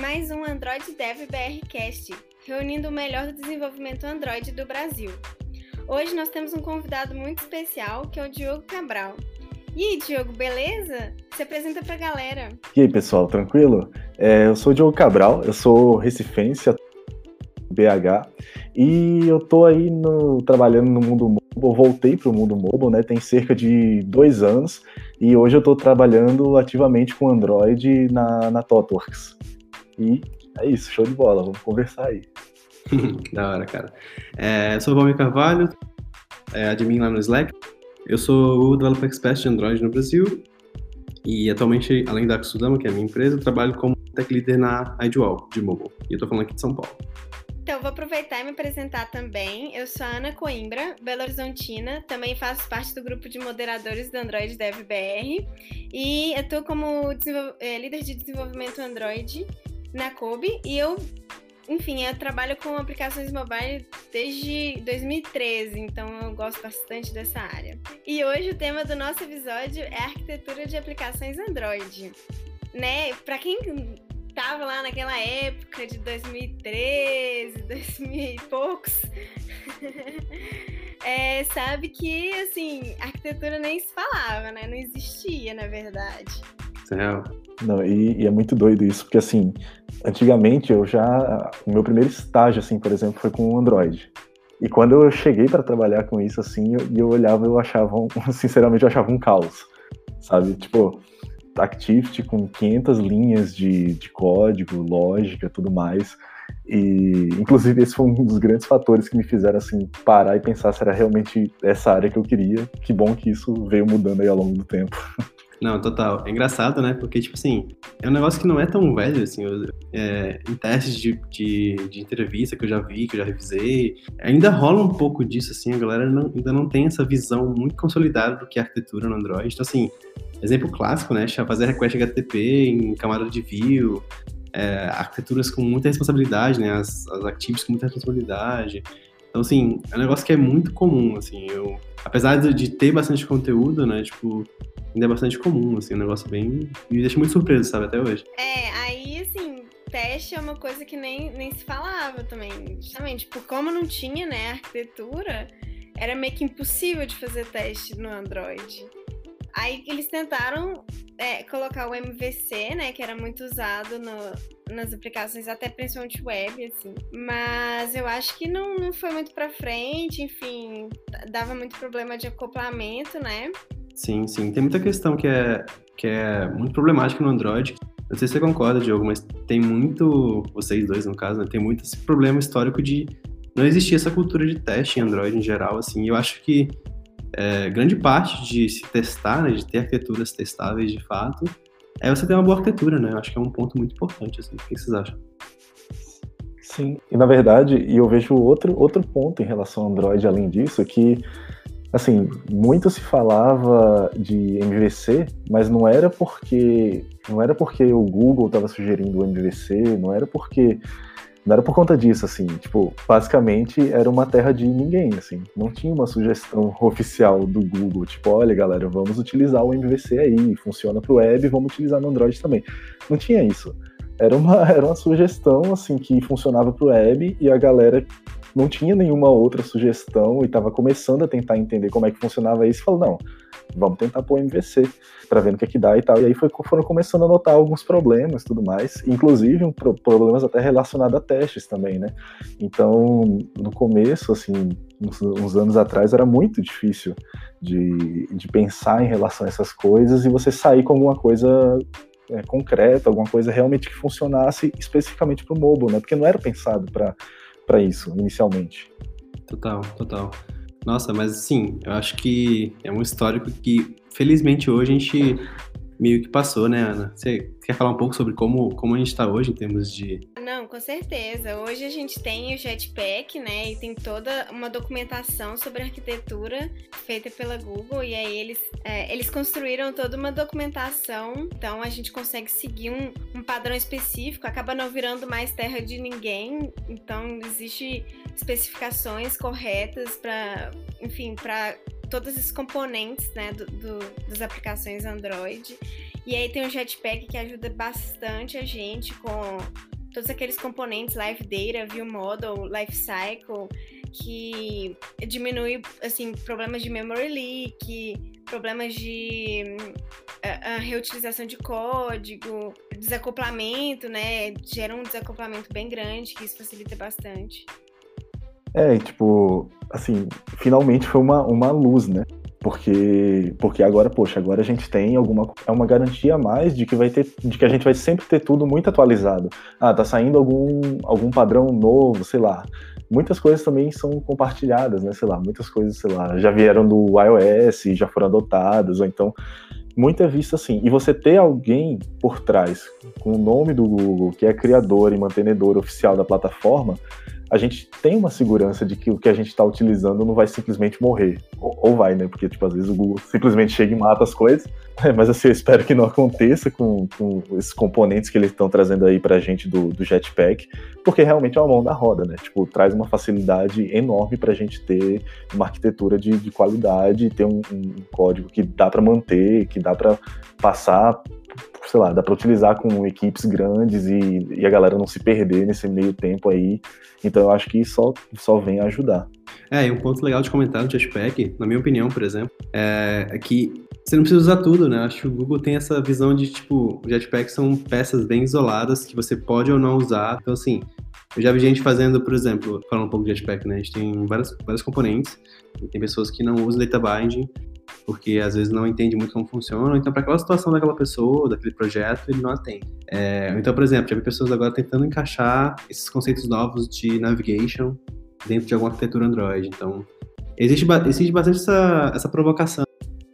mais um Android Dev BR Cast, reunindo o melhor do desenvolvimento Android do Brasil. Hoje nós temos um convidado muito especial, que é o Diogo Cabral. E aí, Diogo, beleza? Se apresenta pra galera. E aí, pessoal, tranquilo? É, eu sou o Diogo Cabral, eu sou recifense, BH, e eu tô aí no, trabalhando no mundo mobile, voltei para o mundo mobile, né? Tem cerca de dois anos, e hoje eu estou trabalhando ativamente com Android na, na TOTWORKS. E é isso, show de bola, vamos conversar aí. da hora, cara. É, eu sou o Valmir Carvalho, é, admin lá no Slack. Eu sou o Developer Expert de Android no Brasil. E atualmente, além da Sudama, que é a minha empresa, eu trabalho como Tech Leader na iDual, de mobile. E eu tô falando aqui de São Paulo. Então, vou aproveitar e me apresentar também. Eu sou a Ana Coimbra, Belo Horizontina, também faço parte do grupo de moderadores do Android Dev BR e estou como é, líder de desenvolvimento Android na Kobe e eu, enfim, eu trabalho com aplicações mobile desde 2013, então eu gosto bastante dessa área. E hoje o tema do nosso episódio é arquitetura de aplicações Android. Né? Para quem tava lá naquela época de 2013, 2000 e poucos, é, sabe que, assim, arquitetura nem se falava, né? Não existia, na verdade. Real. Não, e, e, é muito doido isso, porque, assim, antigamente eu já... O meu primeiro estágio, assim, por exemplo, foi com o Android. E quando eu cheguei para trabalhar com isso, assim, eu, eu olhava, eu achava, um, sinceramente, eu achava um caos, sabe? Tipo, Activity com 500 linhas de, de código, lógica, tudo mais. E, inclusive, esse foi um dos grandes fatores que me fizeram, assim, parar e pensar se era realmente essa área que eu queria. Que bom que isso veio mudando aí ao longo do tempo. Não, total. É engraçado, né? Porque, tipo assim, é um negócio que não é tão velho, assim. Eu, é, em testes de, de, de, entrevista que eu já vi, que eu já revisei, ainda rola um pouco disso, assim. A galera não, ainda não tem essa visão muito consolidada do que é arquitetura no Android. Então, assim, exemplo clássico, né? Fazer request HTTP em camada de view, é, arquiteturas com muita responsabilidade, né? As, as actives com muita responsabilidade. Então, assim, é um negócio que é muito comum, assim. Eu, apesar de ter bastante conteúdo, né? Tipo, ainda é bastante comum, assim, um negócio bem. Me deixa muito surpreso, sabe, até hoje. É, aí, assim, teste é uma coisa que nem, nem se falava também. Justamente, por como não tinha, né, arquitetura, era meio que impossível de fazer teste no Android. Aí eles tentaram é, colocar o MVC, né, que era muito usado no, nas aplicações, até principalmente web, assim. Mas eu acho que não, não foi muito para frente, enfim, dava muito problema de acoplamento, né? Sim, sim. Tem muita questão que é, que é muito problemática no Android. Não sei se você concorda, Diogo, mas tem muito, vocês dois no caso, né, tem muito esse problema histórico de não existir essa cultura de teste em Android em geral, assim. Eu acho que é, grande parte de se testar, né, de ter arquiteturas testáveis de fato, é você ter uma boa arquitetura, né? Acho que é um ponto muito importante, assim. O que vocês acham? Sim, e na verdade, e eu vejo outro, outro ponto em relação ao Android, além disso, que, assim, muito se falava de MVC, mas não era porque não era porque o Google estava sugerindo o MVC, não era porque não era por conta disso, assim, tipo, basicamente era uma terra de ninguém, assim, não tinha uma sugestão oficial do Google, tipo, olha galera, vamos utilizar o MVC aí, funciona para o web, vamos utilizar no Android também. Não tinha isso. Era uma, era uma sugestão, assim, que funcionava para o web e a galera não tinha nenhuma outra sugestão e estava começando a tentar entender como é que funcionava isso e falou, não, vamos tentar pôr MVC para ver o que é que dá e tal. E aí foi, foram começando a notar alguns problemas tudo mais, inclusive um, problemas até relacionados a testes também, né? Então, no começo, assim, uns, uns anos atrás, era muito difícil de, de pensar em relação a essas coisas e você sair com alguma coisa é, alguma coisa realmente que funcionasse especificamente para o mobile, né? Porque não era pensado para isso inicialmente. Total, total. Nossa, mas sim, eu acho que é um histórico que, felizmente, hoje a gente meio que passou, né, Ana? Você quer falar um pouco sobre como, como a gente está hoje em termos de. Não, com certeza. Hoje a gente tem o Jetpack, né? E tem toda uma documentação sobre arquitetura feita pela Google. E aí eles, é, eles construíram toda uma documentação. Então a gente consegue seguir um, um padrão específico, acaba não virando mais terra de ninguém. Então existe especificações corretas para, enfim, para todos esses componentes né, do, do, das aplicações Android. E aí tem o Jetpack que ajuda bastante a gente com todos aqueles componentes Live Data, View Model, Life Cycle, que diminui assim problemas de memory leak, problemas de uh, reutilização de código, desacoplamento, né? Gera um desacoplamento bem grande, que isso facilita bastante. É, tipo, assim, finalmente foi uma, uma luz, né? Porque, porque agora, poxa, agora a gente tem alguma é uma garantia a mais de que vai ter de que a gente vai sempre ter tudo muito atualizado. Ah, tá saindo algum algum padrão novo, sei lá. Muitas coisas também são compartilhadas, né? Sei lá, muitas coisas, sei lá, já vieram do iOS, já foram adotadas, ou então muito é visto assim. E você ter alguém por trás com o nome do Google, que é criador e mantenedor oficial da plataforma, a gente tem uma segurança de que o que a gente está utilizando não vai simplesmente morrer. Ou, ou, vai, né? Porque, tipo, às vezes o Google simplesmente chega e mata as coisas. Mas assim, eu espero que não aconteça com, com esses componentes que eles estão trazendo aí pra gente do, do Jetpack, porque realmente é uma mão da roda, né? Tipo, traz uma facilidade enorme pra gente ter uma arquitetura de, de qualidade, ter um, um código que dá para manter, que dá para passar sei lá, dá para utilizar com equipes grandes e, e, a galera não se perder nesse meio tempo aí. Então eu acho que só, só vem ajudar. É, e um ponto legal de comentar do Jetpack, na minha opinião, por exemplo, é, é que você não precisa usar tudo, né? Acho que o Google tem essa visão de, tipo, Jetpack são peças bem isoladas que você pode ou não usar. Então, assim, eu já vi gente fazendo, por exemplo, falando um pouco de Jetpack, né? A gente tem vários, vários componentes, tem pessoas que não usam data binding, porque às vezes não entende muito como funciona, então para aquela situação daquela pessoa, daquele projeto, ele não atende. É, então, por exemplo, já vi pessoas agora tentando encaixar esses conceitos novos de navigation dentro de alguma arquitetura Android. Então, existe, existe bastante essa, essa provocação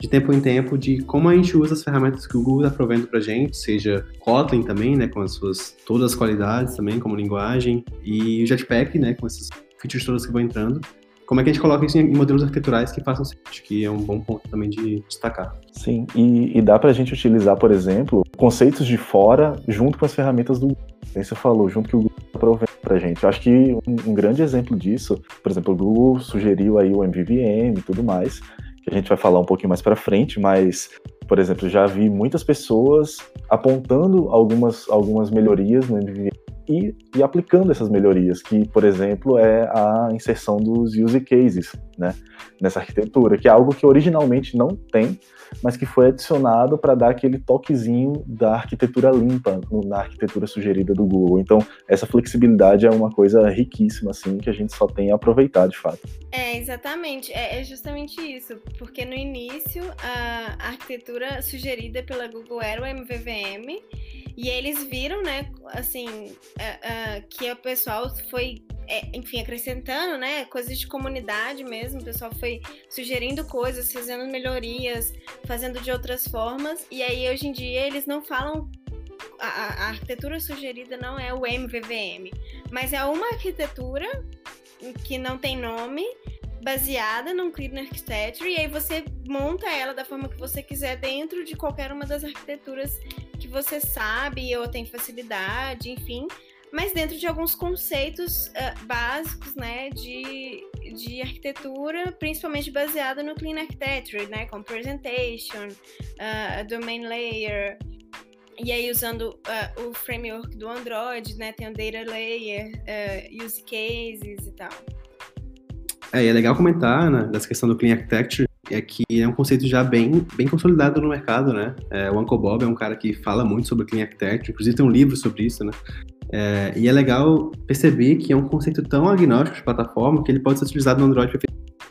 de tempo em tempo de como a gente usa as ferramentas que o Google está provendo para gente, seja Kotlin também, né, com as suas todas as qualidades também como linguagem e o Jetpack, né, com essas features todas que vão entrando como é que a gente coloca isso em modelos arquiteturais que façam sentido, que é um bom ponto também de destacar. Sim, e, e dá para a gente utilizar, por exemplo, conceitos de fora junto com as ferramentas do Google. Você falou, junto que o Google está provendo para a gente. Eu acho que um, um, grande exemplo disso, por exemplo, o Google sugeriu aí o MVVM e tudo mais, que a gente vai falar um pouquinho mais para frente, mas por exemplo, já vi muitas pessoas apontando algumas, algumas melhorias no MVVM e, e, aplicando essas melhorias, que, por exemplo, é a inserção dos use cases né, nessa arquitetura, que é algo que originalmente não tem, mas que foi adicionado para dar aquele toquezinho da arquitetura limpa na arquitetura sugerida do Google. Então, essa flexibilidade é uma coisa riquíssima, assim, que a gente só tem a aproveitar de fato. É, exatamente. É, é justamente isso, porque no início a arquitetura sugerida pela Google era o MVVM e eles viram, né, assim, uh, que o pessoal foi, é, enfim, acrescentando, né, coisas de comunidade mesmo. O pessoal foi sugerindo coisas, fazendo melhorias, fazendo de outras formas. E aí, hoje em dia, eles não falam. A, a arquitetura sugerida não é o MVVM, mas é uma arquitetura que não tem nome, baseada num Clean Architecture, e aí você monta ela da forma que você quiser dentro de qualquer uma das arquiteturas que você sabe ou tem facilidade, enfim, mas dentro de alguns conceitos uh, básicos, né, de, de arquitetura, principalmente baseado no Clean Architecture, né, como Presentation, uh, Domain Layer, e aí usando uh, o framework do Android, né, tem o Data Layer, Use Cases e tal. É, é legal comentar, né, dessa questão do Clean Architecture, é que é um conceito já bem, bem consolidado no mercado, né? É, o Uncle Bob é um cara que fala muito sobre Clean Architecture, inclusive tem um livro sobre isso, né? É, e é legal perceber que é um conceito tão agnóstico de plataforma que ele pode ser utilizado no Android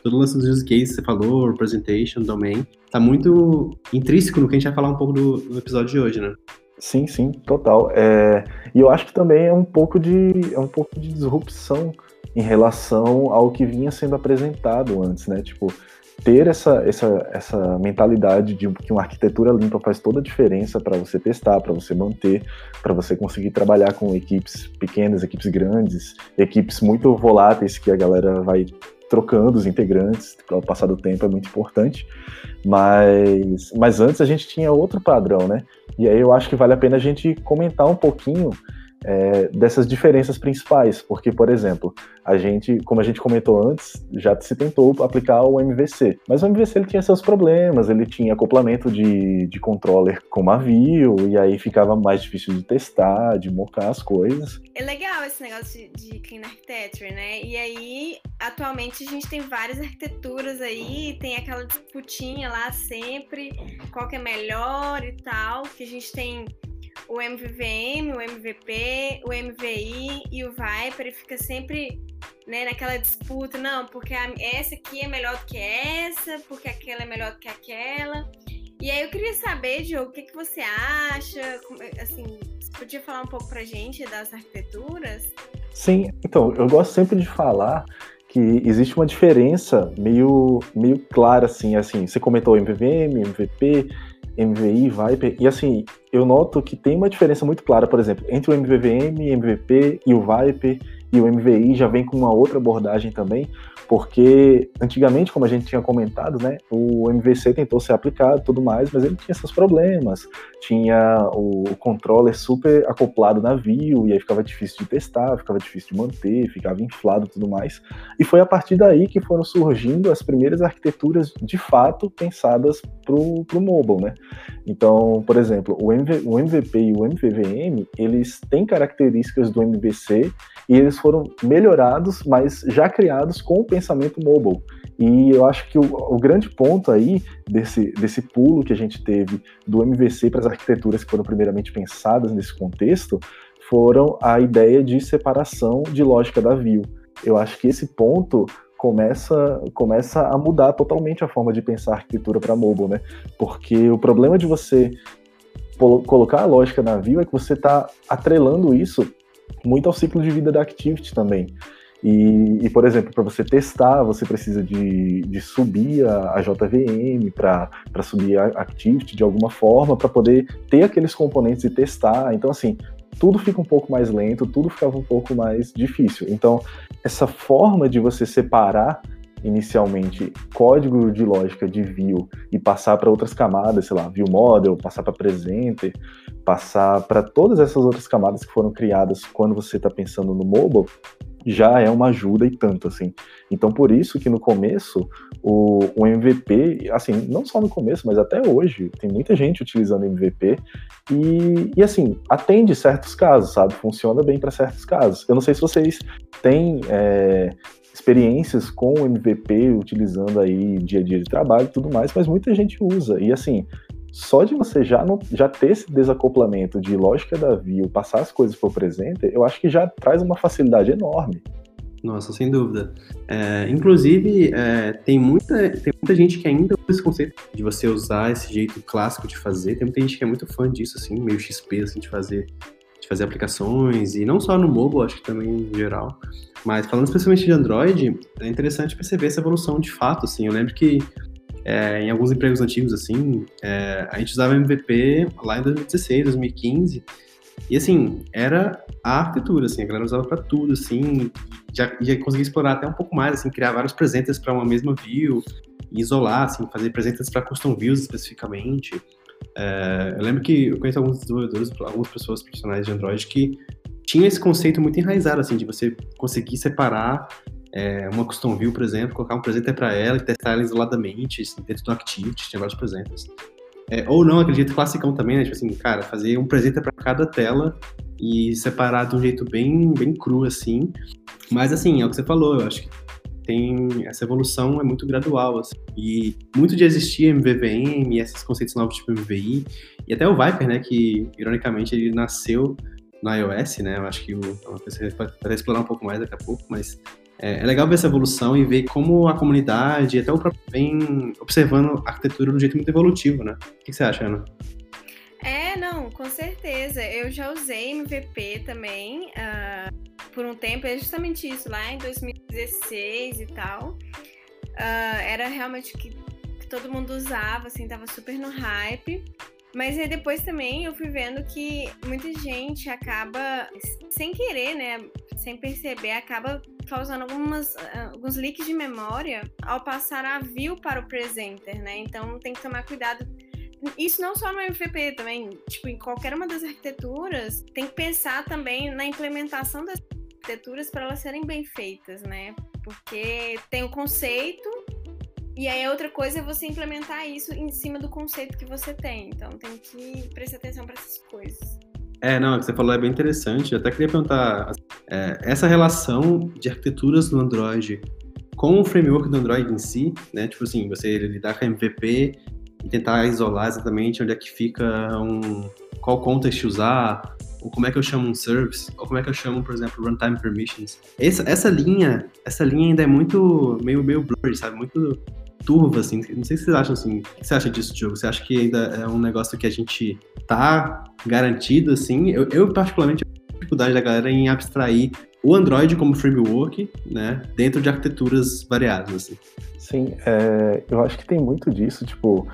todo o lance dos use cases que você falou, representation, domain, tá muito intrínseco no que a gente vai falar um pouco do, do episódio de hoje, né? Sim, sim, total. É, e eu acho que também é um pouco de é um pouco de disrupção em relação ao que vinha sendo apresentado antes, né? Tipo, ter essa, essa, essa mentalidade de que uma arquitetura limpa faz toda a diferença para você testar, para você manter, para você conseguir trabalhar com equipes pequenas, equipes grandes, equipes muito voláteis que a galera vai trocando os integrantes ao passar do tempo é muito importante. Mas, mas antes a gente tinha outro padrão, né? E aí eu acho que vale a pena a gente comentar um pouquinho é, dessas diferenças principais, porque, por exemplo, a gente, como a gente comentou antes, já se tentou aplicar o MVC, mas o MVC ele tinha seus problemas, ele tinha acoplamento de, de controller com view, e aí ficava mais difícil de testar, de mocar as coisas. É legal esse negócio de, de Clean Architecture, né? E aí, atualmente, a gente tem várias arquiteturas aí, tem aquela disputinha lá sempre, qual que é melhor e tal, que a gente tem o MVVM, o MVP, o MVI e o Viper, e fica sempre né, naquela disputa, não, porque essa aqui é melhor do que essa, porque aquela é melhor do que aquela. E aí eu queria saber, Diogo, o que, que você acha? Assim, você podia falar um pouco pra gente das arquiteturas? Sim, então, eu gosto sempre de falar que existe uma diferença meio, meio clara, assim, assim, você comentou MVVM, MVP, MVI, Viper, e assim, eu noto que tem uma diferença muito clara, por exemplo, entre o MVVM, MVP e o Viper, e o MVI já vem com uma outra abordagem também, porque antigamente, como a gente tinha comentado, né, o MVC tentou ser aplicado tudo mais, mas ele tinha seus problemas, tinha o controller super acoplado na view, e aí ficava difícil de testar, ficava difícil de manter, ficava inflado tudo mais, e foi a partir daí que foram surgindo as primeiras arquiteturas de fato pensadas para o mobile, né, então, por exemplo, o, MV, o MVP e o MVVM, eles têm características do MVC e eles foram melhorados, mas já criados com o pensamento mobile. E eu acho que o, o, grande ponto aí desse, desse pulo que a gente teve do MVC para as arquiteturas que foram primeiramente pensadas nesse contexto foram a ideia de separação de lógica da view. Eu acho que esse ponto começa, começa a mudar totalmente a forma de pensar arquitetura para mobile, né? Porque o problema de você colocar a lógica na view é que você está atrelando isso muito ao ciclo de vida da Activity também. E, e, por exemplo, para você testar, você precisa de, de subir a, a JVM para subir a Activity de alguma forma, para poder ter aqueles componentes e testar. Então, assim, tudo fica um pouco mais lento, tudo ficava um pouco mais difícil. Então, essa forma de você separar inicialmente código de lógica de view e passar para outras camadas, sei lá, view model, passar para presenter, passar para todas essas outras camadas que foram criadas quando você está pensando no mobile, já é uma ajuda e tanto, assim. Então, por isso que no começo, o, o MVP, assim, não só no começo, mas até hoje, tem muita gente utilizando MVP e, e assim, atende certos casos, sabe? Funciona bem para certos casos. Eu não sei se vocês têm é, experiências com o MVP, utilizando aí dia a dia de trabalho e tudo mais, mas muita gente usa. E assim, só de você já, não, já ter esse desacoplamento de lógica da view, passar as coisas para o presente, eu acho que já traz uma facilidade enorme. Nossa, sem dúvida. É, inclusive, é, tem, muita, tem muita gente que ainda usa esse conceito de você usar esse jeito clássico de fazer. Tem muita gente que é muito fã disso, assim, meio XP, assim, de fazer, de fazer aplicações, e não só no mobile, acho que também em geral. Mas falando especialmente de Android, é interessante perceber essa evolução de fato, assim. Eu lembro que é, em alguns empregos antigos, assim, é, a gente usava MVP lá em 2016, 2015, e assim, era a arquitetura, assim, a galera usava para tudo, assim, já, já conseguia explorar até um pouco mais, assim, criar vários presentes para uma mesma view, isolar, assim, fazer presentes para custom views especificamente. É, eu lembro que eu conheço alguns desenvolvedores, algumas pessoas profissionais de Android que tinha esse conceito muito enraizado, assim, de você conseguir separar é, uma custom view, por exemplo, colocar um presenter para ela e testar ela isoladamente, assim, dentro do Activity, tinha vários presenters. É, ou não, acredito, classicão também, né? Tipo assim, cara, fazer um presenter para cada tela e separar de um jeito bem, bem cru, assim. Mas, assim, é o que você falou, eu acho que tem essa evolução é muito gradual, assim. E muito de existir MVVM esses conceitos novos tipo MVI, e até o Viper, né, que, ironicamente, ele nasceu no iOS, né, eu acho que o, é a explorar um pouco mais daqui a pouco, mas é, é, legal ver essa evolução e ver como a comunidade, até o próprio vem observando a arquitetura de um jeito muito evolutivo, né? O que você acha, Ana? É, não, com certeza. Eu já usei MVP também uh, por um tempo, é justamente isso, lá em 2016 e tal. Uh, era realmente que, que todo mundo usava, assim, tava super no hype. Mas aí depois também eu fui vendo que muita gente acaba, sem querer, né? Sem perceber, acaba causando algumas, ah, alguns leaks de memória ao passar a view para o presenter, né? Então tem que tomar cuidado isso não só no MVP também, tipo, em qualquer uma das arquiteturas, tem que pensar também na implementação das arquiteturas para elas serem bem feitas, né? Porque tem o conceito e aí outra coisa é você implementar isso em cima do conceito que você tem. Então tem que prestar atenção para essas coisas. É, não, o que você falou é bem interessante. Eu até queria perguntar é, essa relação de arquiteturas no Android com o framework do Android em si, né? Tipo assim, você lidar com MVP e tentar isolar exatamente onde é que fica um qual context usar, ou como é que eu chamo um service, ou como é que eu chamo, por exemplo, runtime permissions. Essa, essa linha, essa linha ainda é muito meio meio blurry, sabe? Muito turva, assim. Não sei se vocês acham assim. O que você acha disso, Diogo? Você acha que ainda é um negócio que a gente tá garantido, assim? Eu, eu particularmente, tenho dificuldade da galera em abstrair o Android como framework, né, dentro de arquiteturas variadas, assim. Sim, é, eu acho que tem muito disso, tipo,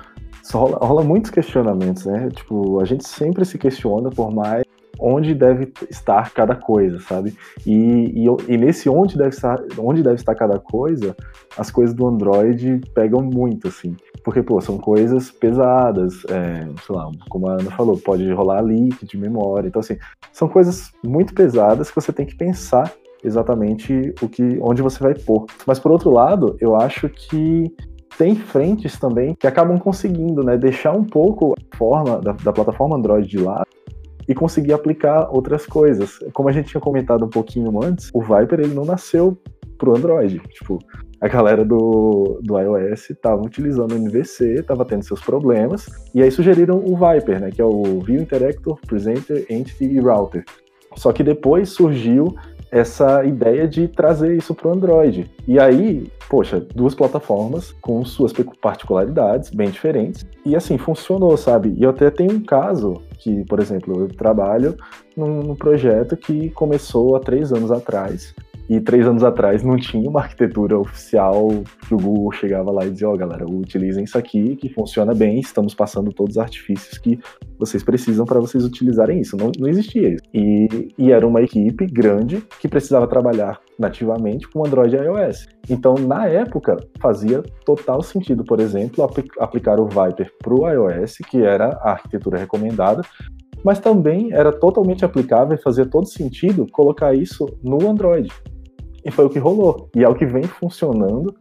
rola, rola muitos questionamentos, né? Tipo, a gente sempre se questiona por mais onde deve estar cada coisa, sabe? E, e, e, nesse onde deve, estar, onde deve estar cada coisa, as coisas do Android pegam muito, assim. Porque, pô, são coisas pesadas, é, sei lá, como a Ana falou, pode rolar leak de memória. Então, assim, são coisas muito pesadas que você tem que pensar exatamente o que, onde você vai pôr. Mas, por outro lado, eu acho que tem frentes também que acabam conseguindo, né, deixar um pouco a forma da, da plataforma Android de lado e conseguir aplicar outras coisas. Como a gente tinha comentado um pouquinho antes, o Viper ele não nasceu pro Android. Tipo, a galera do, do iOS estava utilizando o MVC, estava tendo seus problemas, e aí sugeriram o Viper, né, que é o View Interactor, Presenter, Entity e Router. Só que depois surgiu essa ideia de trazer isso para o Android. E aí, poxa, duas plataformas com suas particularidades bem diferentes. E assim, funcionou, sabe? E eu até tenho um caso que, por exemplo, eu trabalho num, projeto que começou há três anos atrás. E três anos atrás não tinha uma arquitetura oficial que o Google chegava lá e dizia: Ó, oh, galera, utilizem isso aqui que funciona bem, estamos passando todos os artifícios que vocês precisam para vocês utilizarem isso. Não, não existia isso. E, e era uma equipe grande que precisava trabalhar nativamente com Android e iOS. Então, na época, fazia total sentido, por exemplo, aplicar o Viper para o iOS, que era a arquitetura recomendada, mas também era totalmente aplicável e fazia todo sentido colocar isso no Android. E foi o que rolou. E é o que vem funcionando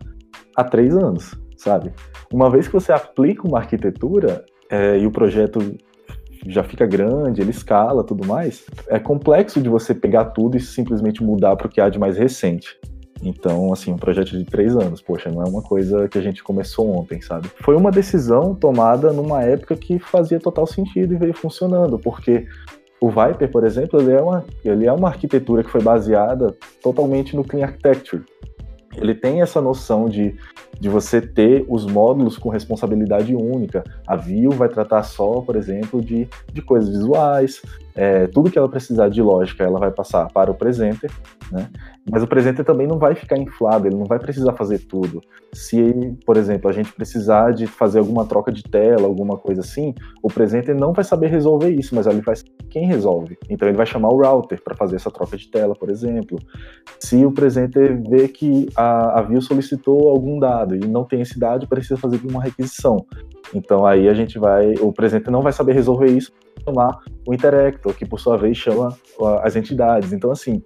há três anos, sabe? Uma vez que você aplica uma arquitetura é, e o projeto já fica grande, ele escala, tudo mais, é complexo de você pegar tudo e simplesmente mudar para o que há de mais recente. Então, assim, um projeto de três anos, poxa, não é uma coisa que a gente começou ontem, sabe? Foi uma decisão tomada numa época que fazia total sentido e veio funcionando, porque o Viper, por exemplo, ele é uma, ele é uma arquitetura que foi baseada totalmente no Clean Architecture. Ele tem essa noção de, de você ter os módulos com responsabilidade única. A Vue vai tratar só, por exemplo, de, de coisas visuais, é, tudo que ela precisar de lógica, ela vai passar para o presenter, né? Mas o presenter também não vai ficar inflado, ele não vai precisar fazer tudo. Se, por exemplo, a gente precisar de fazer alguma troca de tela, alguma coisa assim, o presenter não vai saber resolver isso, mas ele vai quem resolve. Então ele vai chamar o router para fazer essa troca de tela, por exemplo. Se o presenter vê que a, a Vue solicitou algum dado e não tem esse dado, precisa fazer uma requisição. Então aí a gente vai, o presenter não vai saber resolver isso, chamar o Interactor, que por sua vez chama as entidades. Então, assim,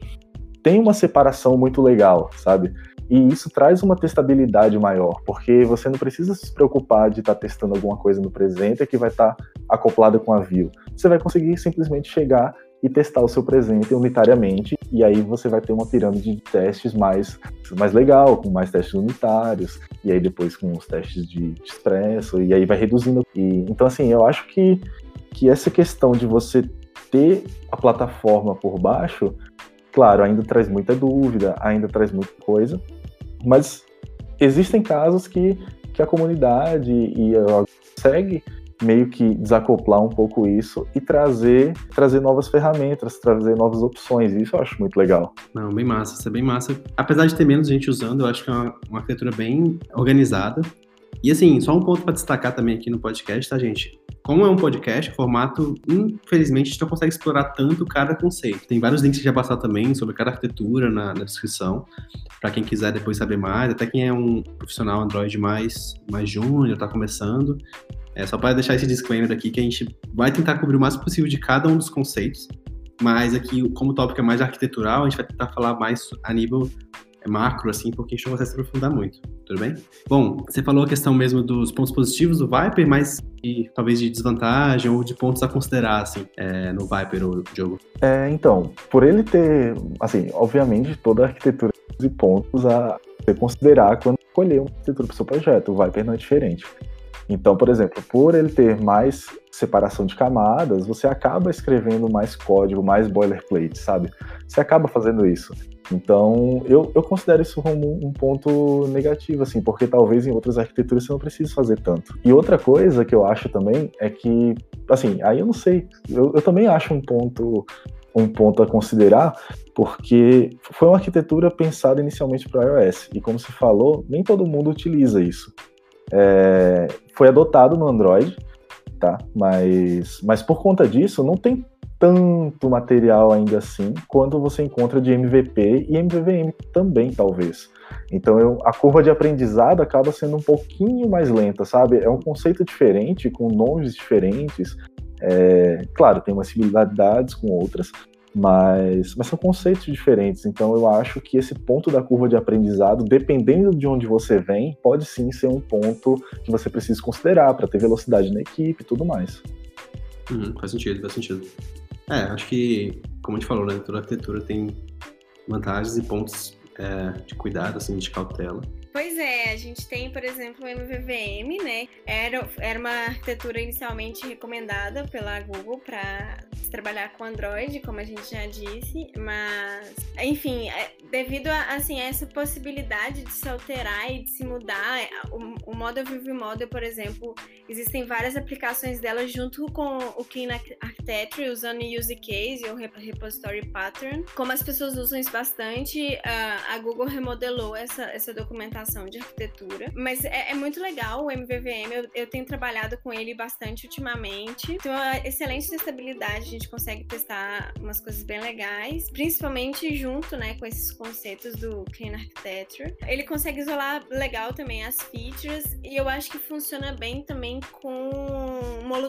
tem uma separação muito legal, sabe? E isso traz uma testabilidade maior, porque você não precisa se preocupar de estar tá testando alguma coisa no presente que vai estar tá acoplada com a view. Você vai conseguir simplesmente chegar e testar o seu presente unitariamente, e aí você vai ter uma pirâmide de testes mais, mais legal, com mais testes unitários, e aí depois com os testes de, expresso, e aí vai reduzindo. E, então, assim, eu acho que que essa questão de você ter a plataforma por baixo, claro, ainda traz muita dúvida, ainda traz muita coisa, mas existem casos que, que a comunidade e consegue meio que desacoplar um pouco isso e trazer trazer novas ferramentas, trazer novas opções. Isso eu acho muito legal. Não, bem massa, isso é bem massa. Apesar de ter menos gente usando, eu acho que é uma, uma arquitetura bem organizada E assim, só um ponto para destacar também aqui no podcast, tá, gente? Como é um podcast, formato, infelizmente, a gente não consegue explorar tanto cada conceito. Tem vários links que já passaram também sobre cada arquitetura na, na descrição, para quem quiser depois saber mais, até quem é um profissional Android mais, mais júnior, está começando. É só para deixar esse disclaimer aqui que a gente vai tentar cobrir o máximo possível de cada um dos conceitos, mas aqui, como o tópico é mais arquitetural, a gente vai tentar falar mais a nível é macro, assim, porque a gente não consegue se aprofundar muito, tudo bem? Bom, você falou a questão mesmo dos pontos positivos do Viper, mas e, talvez de desvantagem ou de pontos a considerar, assim, é, no Viper ou jogo. É, então, por ele ter, assim, obviamente toda a arquitetura e pontos a considerar quando escolher uma arquitetura para o seu projeto, o Viper não é diferente. Então, por exemplo, por ele ter mais separação de camadas, você acaba escrevendo mais código, mais boilerplate, sabe? Você acaba fazendo isso. Então, eu, eu considero isso como um ponto negativo, assim, porque talvez em outras arquiteturas você não precise fazer tanto. E outra coisa que eu acho também é que, assim, aí eu não sei, eu, eu também acho um ponto um ponto a considerar, porque foi uma arquitetura pensada inicialmente para iOS, e como se falou, nem todo mundo utiliza isso. É, foi adotado no Android, tá? Mas, mas por conta disso, não tem tanto material ainda assim quanto você encontra de MVP e MVVM também, talvez. Então eu, a curva de aprendizado acaba sendo um pouquinho mais lenta, sabe? É um conceito diferente, com nomes diferentes. É, claro, tem umas similaridades com outras, mas, mas são conceitos diferentes. Então eu acho que esse ponto da curva de aprendizado, dependendo de onde você vem, pode sim ser um ponto que você precisa considerar para ter velocidade na equipe e tudo mais. Uhum, faz sentido, faz sentido. É, acho que, como a gente falou, né, toda arquitetura tem vantagens e pontos é, de cuidado, assim, de cautela. Pois é, a gente tem, por exemplo, o MVVM, né? Era, era uma arquitetura inicialmente recomendada pela Google para trabalhar com Android, como a gente já disse, mas, enfim, é, devido a assim, essa possibilidade de se alterar e de se mudar, é, o, o Model View Model, por exemplo, existem várias aplicações dela junto com o Clean Architecture, usando o Use Case e o Repository Pattern. Como as pessoas usam isso bastante, a Google remodelou essa, essa documentação de arquitetura, mas é, é muito legal o MVVM, eu, eu tenho trabalhado com ele bastante ultimamente, tem uma excelente testabilidade, a gente gente consegue testar umas coisas bem legais, principalmente junto, né, com esses conceitos do Clean Architecture. Ele consegue isolar legal também as features e eu acho que funciona bem também com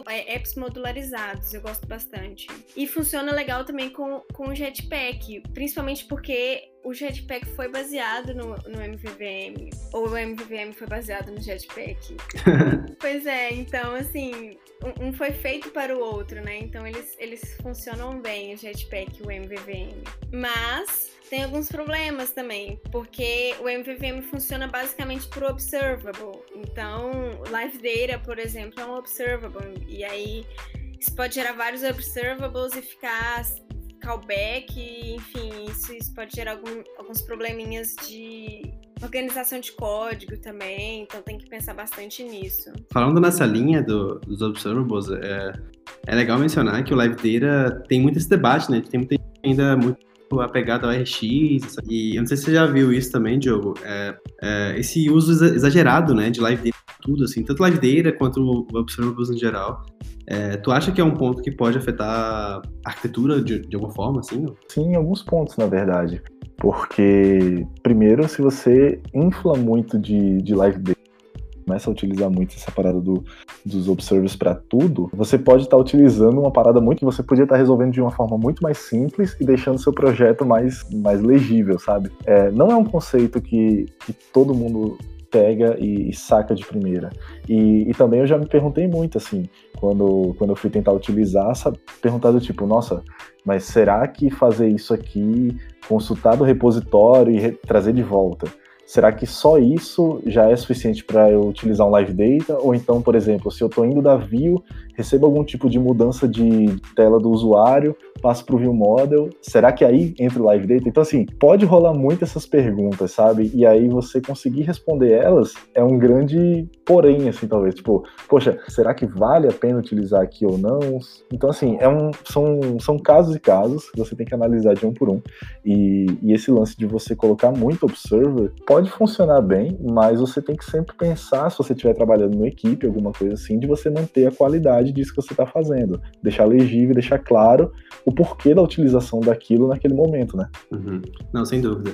é, apps modularizados, eu gosto bastante. E funciona legal também com, com o Jetpack, principalmente porque o Jetpack foi baseado no, no MVVM, ou o MVVM foi baseado no Jetpack. pois é, então assim, um, um, foi feito para o outro, né? Então eles, eles funcionam bem, o Jetpack e o MVVM. Mas tem alguns problemas também, porque o MVVM funciona basicamente por observable. Então, Live Data, por exemplo, é um observable. E aí, isso pode gerar vários observables e ficar callback, enfim, isso, isso pode gerar algum, alguns probleminhas de organização de código também, então tem que pensar bastante nisso. Falando nessa linha do, dos observables, é, é legal mencionar que o Live Data tem muito esse debate, né? Tem muita ainda muito apegado ao RX, e eu não sei se você já viu isso também, Diogo, é, é, esse uso exagerado, né, de Live Data, tudo, assim, tanto Live Data quanto o Observables em geral, é, tu acha que é um ponto que pode afetar a arquitetura de, de alguma forma, assim? Não? Sim, em alguns pontos, na verdade. Porque, primeiro, se você infla muito de, de live começa a utilizar muito essa parada do, dos observers para tudo, você pode estar tá utilizando uma parada muito que você podia estar tá resolvendo de uma forma muito mais simples e deixando seu projeto mais, mais legível, sabe? É, não é um conceito que, que todo mundo pega e, e saca de primeira. E, e, também eu já me perguntei muito, assim, quando, quando eu fui tentar utilizar, sabe, perguntar do tipo, nossa, mas será que fazer isso aqui, consultar do repositório e trazer de volta, será que só isso já é suficiente para eu utilizar um Live Data? Ou então, por exemplo, se eu estou indo da view, recebo algum tipo de mudança de tela do usuário, passo para o View Model, será que aí entra o Live Data? Então, assim, pode rolar muito essas perguntas, sabe? E aí você conseguir responder elas é um grande porém, assim, talvez. Tipo, poxa, será que vale a pena utilizar aqui ou não? Então, assim, é um, são, são casos e casos você tem que analisar de um por um. E, e esse lance de você colocar muito observer pode funcionar bem, mas você tem que sempre pensar, se você estiver trabalhando numa equipe, alguma coisa assim, de você manter a qualidade disso que você está fazendo. Deixar legível, deixar claro o porquê da utilização daquilo naquele momento, né? Uhum. Não, sem dúvida.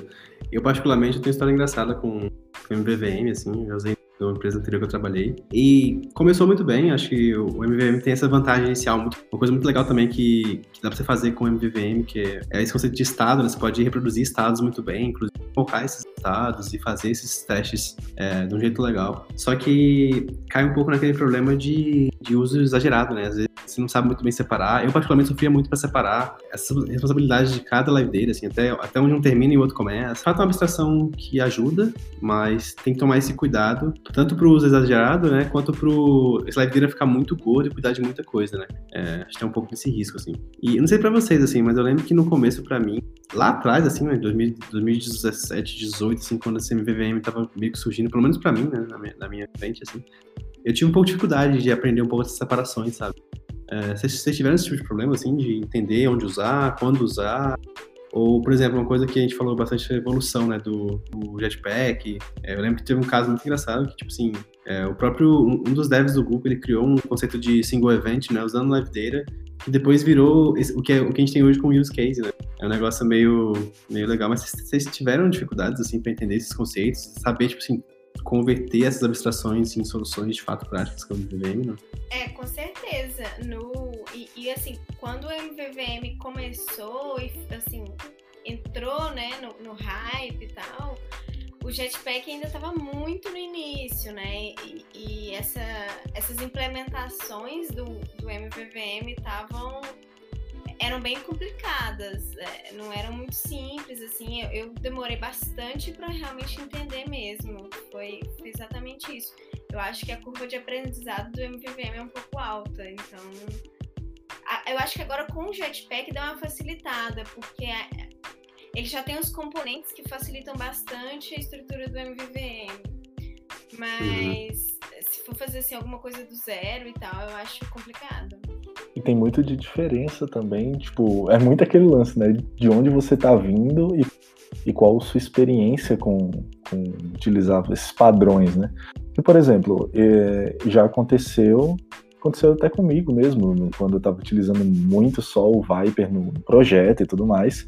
Eu, particularmente, tenho história engraçada com, com MVVM, assim, eu usei uma empresa anterior que eu trabalhei. E começou muito bem, acho que o MVVM tem essa vantagem inicial. Uma coisa muito legal também que, que dá pra você fazer com o MVVM, que é, é esse conceito de estado, né? Você pode reproduzir estados muito bem, inclusive colocar esses estados e fazer esses testes é, de um jeito legal. Só que cai um pouco naquele problema de, de uso exagerado, né? Às vezes você não sabe muito bem separar. Eu, particularmente, sofria muito para separar essa responsabilidade de cada live data, assim, até, até onde um termina e o outro começa. Fato é uma abstração que ajuda, mas tem que tomar esse cuidado, tanto para o uso exagerado, né, quanto para o live data ficar muito gordo e cuidar de muita coisa, né. É, acho que tem um pouco desse risco, assim. E eu não sei para vocês, assim, mas eu lembro que no começo, para mim, lá atrás, assim, né, 2017, 18, assim, quando a CMVVM tava meio que surgindo, pelo menos para mim, né, na minha, na minha frente, assim, eu tive um pouco de dificuldade de aprender um pouco essas separações, sabe? É, vocês tiveram esse tipo de problema, assim, de entender onde usar, quando usar? Ou, por exemplo, uma coisa que a gente falou bastante da evolução, né, do, do Jetpack. É, eu lembro que teve um caso muito engraçado que, tipo assim, é, o próprio, um, um, dos devs do Google, ele criou um conceito de single event, né, usando Live Data, que depois virou esse, o, que é, o que a gente tem hoje com use case, né. É um negócio meio, meio legal, mas vocês tiveram dificuldades, assim, para entender esses conceitos, saber, tipo assim, converter essas abstrações em soluções de fato práticas como MVVM, não? É, com certeza. No, e, e, assim, quando o MVVM começou e assim, entrou né, no, no hype e tal, o Jetpack ainda estava muito no início, né? E, e essa, essas implementações do, do MVVM estavam eram bem complicadas, é, não eram muito simples, assim, eu, eu demorei bastante para realmente entender mesmo, foi, foi, exatamente isso. Eu acho que a curva de aprendizado do MVVM é um pouco alta, então a, eu acho que agora com o Jetpack dá uma facilitada, porque a, ele já tem os componentes que facilitam bastante a estrutura do MVVM, mas uhum. se for fazer assim, alguma coisa do zero e tal, eu acho complicado. E tem muito de diferença também, tipo, é muito aquele lance, né? De onde você tá vindo e, e qual sua experiência com, com utilizar esses padrões, né? E, por exemplo, é, já aconteceu, aconteceu até comigo mesmo, quando eu estava utilizando muito só o Viper no projeto e tudo mais,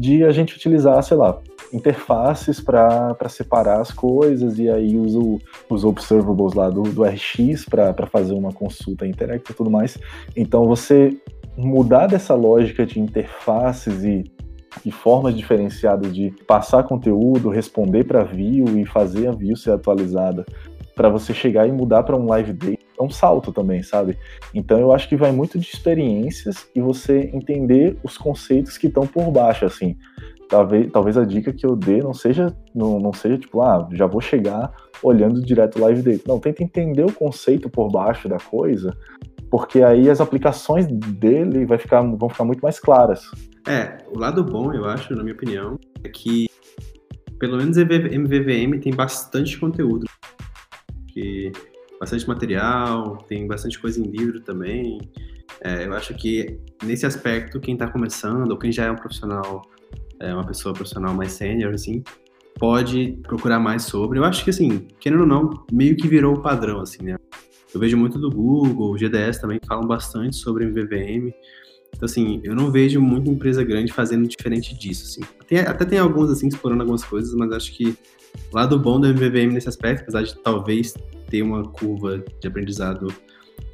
de a gente utilizar, sei lá, interfaces para separar as coisas e aí uso os observables lá do, do RX para fazer uma consulta interact e tudo mais. Então você mudar dessa lógica de interfaces e, e formas diferenciadas de passar conteúdo, responder para view e fazer a view ser atualizada para você chegar e mudar para um live day é um salto também, sabe? Então eu acho que vai muito de experiências e você entender os conceitos que estão por baixo, assim talvez, talvez a dica que eu dê não seja, não, não seja tipo, ah, já vou chegar olhando direto o live date. Não, tenta entender o conceito por baixo da coisa, porque aí as aplicações dele vai ficar, vão ficar muito mais claras. É, o lado bom, eu acho, na minha opinião, é que pelo menos MVVM tem bastante conteúdo. Bastante material, tem bastante coisa em livro também. É, eu acho que nesse aspecto, quem está começando, ou quem já é um profissional é, uma pessoa profissional mais sênior, assim, pode procurar mais sobre. Eu acho que, assim, querendo ou não, meio que virou o padrão, assim, né? Eu vejo muito do Google, o GDS também, que falam bastante sobre MVVM. Então, assim, eu não vejo muita empresa grande fazendo diferente disso, assim. Tem, até tem alguns, assim, explorando algumas coisas, mas acho que lado bom do MVVM nesse aspecto, apesar de talvez ter uma curva de aprendizado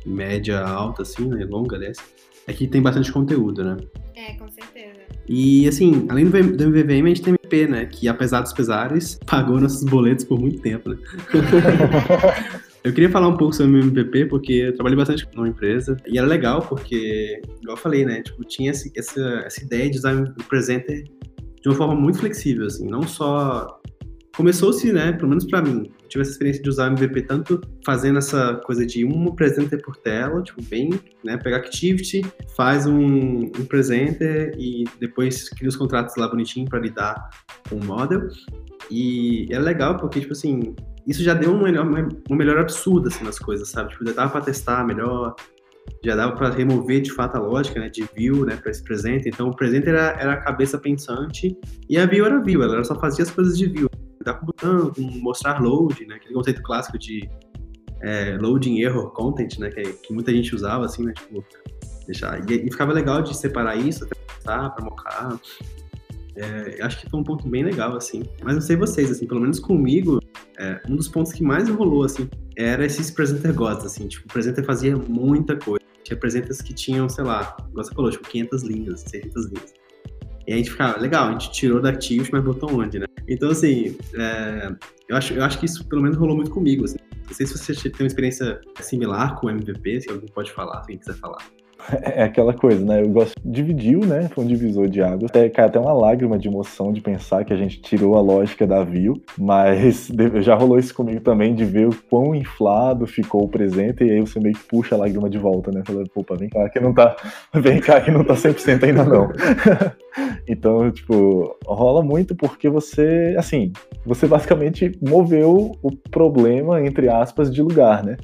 média alta, assim, né, longa, aliás, é que tem bastante conteúdo, né? É, com certeza. E assim, além do MVVM, a gente tem MP, né? Que apesar dos pesares, pagou nossos boletos por muito tempo, né? eu queria falar um pouco sobre o MVP, porque eu trabalhei bastante numa empresa. E era legal, porque, igual eu falei, né? Tipo, tinha esse, essa, essa ideia de usar o presenter de uma forma muito flexível, assim. Não só começou-se, né, pelo menos para mim, tive essa experiência de usar MVP tanto fazendo essa coisa de um presenter por tela, tipo, bem, né, pegar Activity, faz um, um presenter e depois cria os contratos lá bonitinho para lidar com o model. E é legal porque, tipo assim, isso já deu um melhor, uma melhor absurda assim, nas coisas, sabe? Tipo, já dava para testar melhor, já dava para remover de fato a lógica, né, de view, né, para esse presente. Então, o presente era, era a cabeça pensante e a view era view, ela só fazia as coisas de view lidar com o botão, com mostrar load, né? Aquele conceito clássico de é, loading error content, né? Que, que, muita gente usava, assim, né? Tipo, deixar. E, e ficava legal de separar isso, testar, para mocar. É, acho que foi um ponto bem legal, assim. Mas não sei vocês, assim, pelo menos comigo, é, um dos pontos que mais rolou, assim, era esses presenter gods, assim. Tipo, o presenter fazia muita coisa. Tinha presenters que tinham, sei lá, igual você falou, tipo, 500 linhas, 600 linhas. E a gente ficava, legal, a gente tirou da Activity, mas botou onde, né? Então, assim, é, eu, acho, eu acho que isso pelo menos rolou muito comigo. Assim. Não sei se você tem uma experiência similar com o MVP, se alguém pode falar, se alguém quiser falar. É aquela coisa, né? Eu gosto. Dividiu, né? Foi um divisor de águas. Até, cai até uma lágrima de emoção de pensar que a gente tirou a lógica da View, mas já rolou isso comigo também, de ver o quão inflado ficou o presente, e aí você meio que puxa a lágrima de volta, né? Falando, opa, vem cá que não tá. Vem cá que não tá 100% ainda não. então, tipo, rola muito porque você, assim, você basicamente moveu o problema, entre aspas, de lugar, né?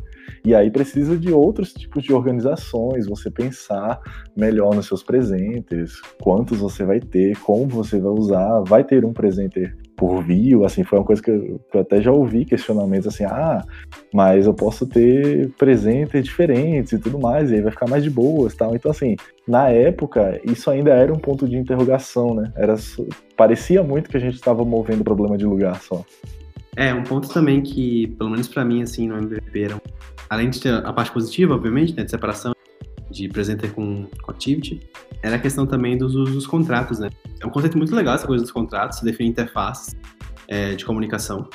E aí precisa de outros tipos de organizações, você pensar melhor nos seus presentes, quantos você vai ter, como você vai usar, vai ter um presente por view, assim, foi uma coisa que eu, eu, até já ouvi questionamentos assim, ah, mas eu posso ter presentes diferentes e tudo mais, e aí vai ficar mais de boas tal. Então, assim, na época, isso ainda era um ponto de interrogação, né? Era, parecia muito que a gente estava movendo o problema de lugar só. É, um ponto também que, pelo menos para mim, assim, no MVP, era, além de ter a parte positiva, obviamente, né, de separação de presenter com, com activity, era a questão também dos, dos contratos, né? É um conceito muito legal essa coisa dos contratos, se define interfaces é, de comunicação